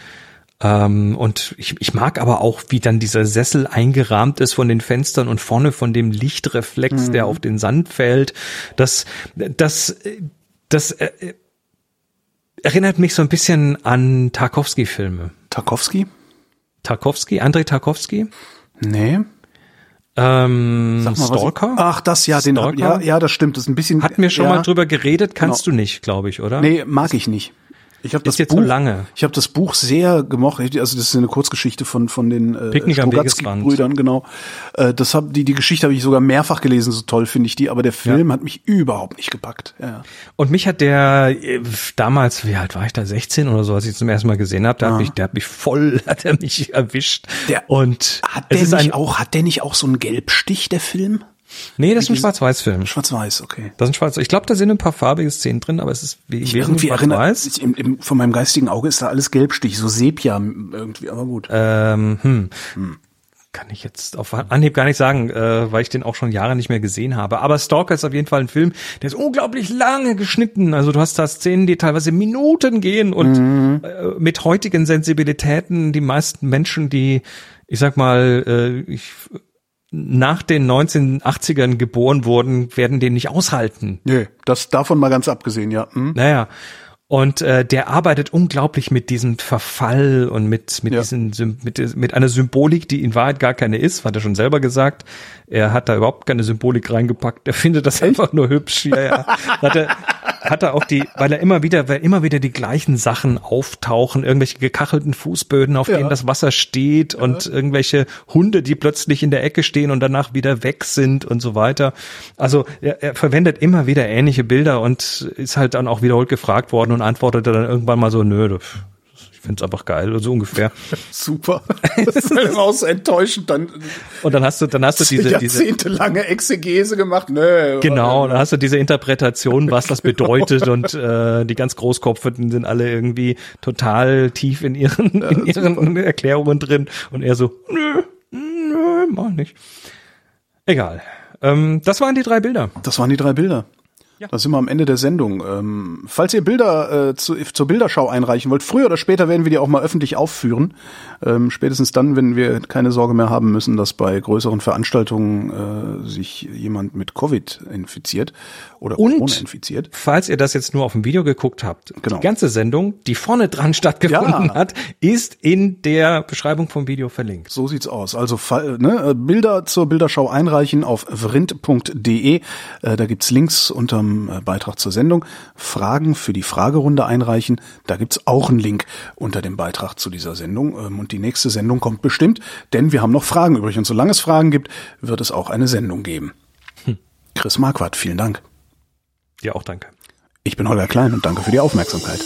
Ähm, und ich, ich mag aber auch, wie dann dieser Sessel eingerahmt ist von den Fenstern und vorne von dem Lichtreflex, der auf den Sand fällt. Das, das, das äh, erinnert mich so ein bisschen an Tarkovsky-Filme. Tarkovsky? Tarkovsky, Andrei Tarkovsky. Nee. Ähm, mal, was ich- Stalker? Ach, das ja, den Stalker? ja, ja, das stimmt. Das ist ein bisschen. Hatten wir schon ja, mal drüber geredet, kannst Genau. du nicht, glaube ich, oder? Nee, mag ich nicht. Ich habe das Buch, so lange. Ich habe das Buch sehr gemocht. Also das ist eine Kurzgeschichte von von den äh, Picknick am Wegesrand. Brüdern, genau. Äh, das hab, die die Geschichte habe ich sogar mehrfach gelesen. So toll finde ich die. Aber der Film hat mich überhaupt nicht gepackt. Ja. Und mich hat der äh, damals, wie alt war ich da, 16 oder so, als ich ihn zum ersten Mal gesehen habe, der hat mich, der hat mich voll, [laughs] hat er mich erwischt. Der- und Hat der nicht ein, auch hat der nicht auch so einen Gelbstich der Film? Nee, das ist ein Schwarz-Weiß-Film. Schwarz-Weiß, okay. Das ist ein Schwarz. Ich glaube, da sind ein paar farbige Szenen drin, aber es ist wie Ich irgendwie Schwarz-Weiß. ich- im, im, von meinem geistigen Auge ist da alles Gelbstich, so Sepia irgendwie, aber gut. Ähm, hm. Kann ich jetzt auf Anhieb gar nicht sagen, äh, weil ich den auch schon Jahre nicht mehr gesehen habe. Aber Stalker ist auf jeden Fall ein Film, der ist unglaublich lange geschnitten. Also du hast da Szenen, die teilweise Minuten gehen und äh, mit heutigen Sensibilitäten die meisten Menschen, die, ich sag mal, äh, ich, nach den 1980ern geboren wurden, werden den nicht aushalten. Nö, das davon mal ganz abgesehen, ja. Hm? Naja. Und äh, der arbeitet unglaublich mit diesem Verfall und mit mit Ja. diesen mit, mit einer Symbolik, die in Wahrheit gar keine ist, hat er schon selber gesagt. Er hat da überhaupt keine Symbolik reingepackt. Er findet das einfach nur hübsch. Ja, ja. Hat er hat er auch die, weil er immer wieder, weil immer wieder die gleichen Sachen auftauchen, irgendwelche gekachelten Fußböden, auf Ja. denen das Wasser steht und irgendwelche Hunde, die plötzlich in der Ecke stehen und danach wieder weg sind und so weiter. Also er, er verwendet immer wieder ähnliche Bilder und ist halt dann auch wiederholt gefragt worden und antwortete dann irgendwann mal so, nö, ich find's einfach geil, so ungefähr. [laughs] Super. [laughs] Das ist halt auch so enttäuschend. Dann Und dann hast du, dann hast du diese, [laughs] jahrzehntelange Exegese gemacht. Nö. Genau, dann hast du diese Interpretation, was das bedeutet und äh, die ganz Großkopferten sind alle irgendwie total tief in ihren, in ihren Erklärungen drin und er so, nö, nö, mach nicht. Egal. Ähm, das waren die drei Bilder. Das waren die drei Bilder. Ja. Da sind wir am Ende der Sendung. Ähm, falls ihr Bilder äh, zu, zur Bilderschau einreichen wollt, früher oder später werden wir die auch mal öffentlich aufführen. Ähm, spätestens dann, wenn wir keine Sorge mehr haben müssen, dass bei größeren Veranstaltungen äh, sich jemand mit Covid infiziert oder Und- infiziert. Falls ihr das jetzt nur auf dem Video geguckt habt, Genau. die ganze Sendung, die vorne dran [laughs] stattgefunden Ja. hat, ist in der Beschreibung vom Video verlinkt. So sieht's aus. Also ne, äh, Bilder zur Bilderschau einreichen auf vrind.de. Äh, Da gibt's Links unterm äh, Beitrag zur Sendung. Fragen für die Fragerunde einreichen. Da gibt's auch einen Link unter dem Beitrag zu dieser Sendung. Ähm, Und die nächste Sendung kommt bestimmt, denn wir haben noch Fragen übrig. Und solange es Fragen gibt, wird es auch eine Sendung geben. Chris Marquardt, vielen Dank. Ja, auch danke. Ich bin Holger Klein und danke für die Aufmerksamkeit.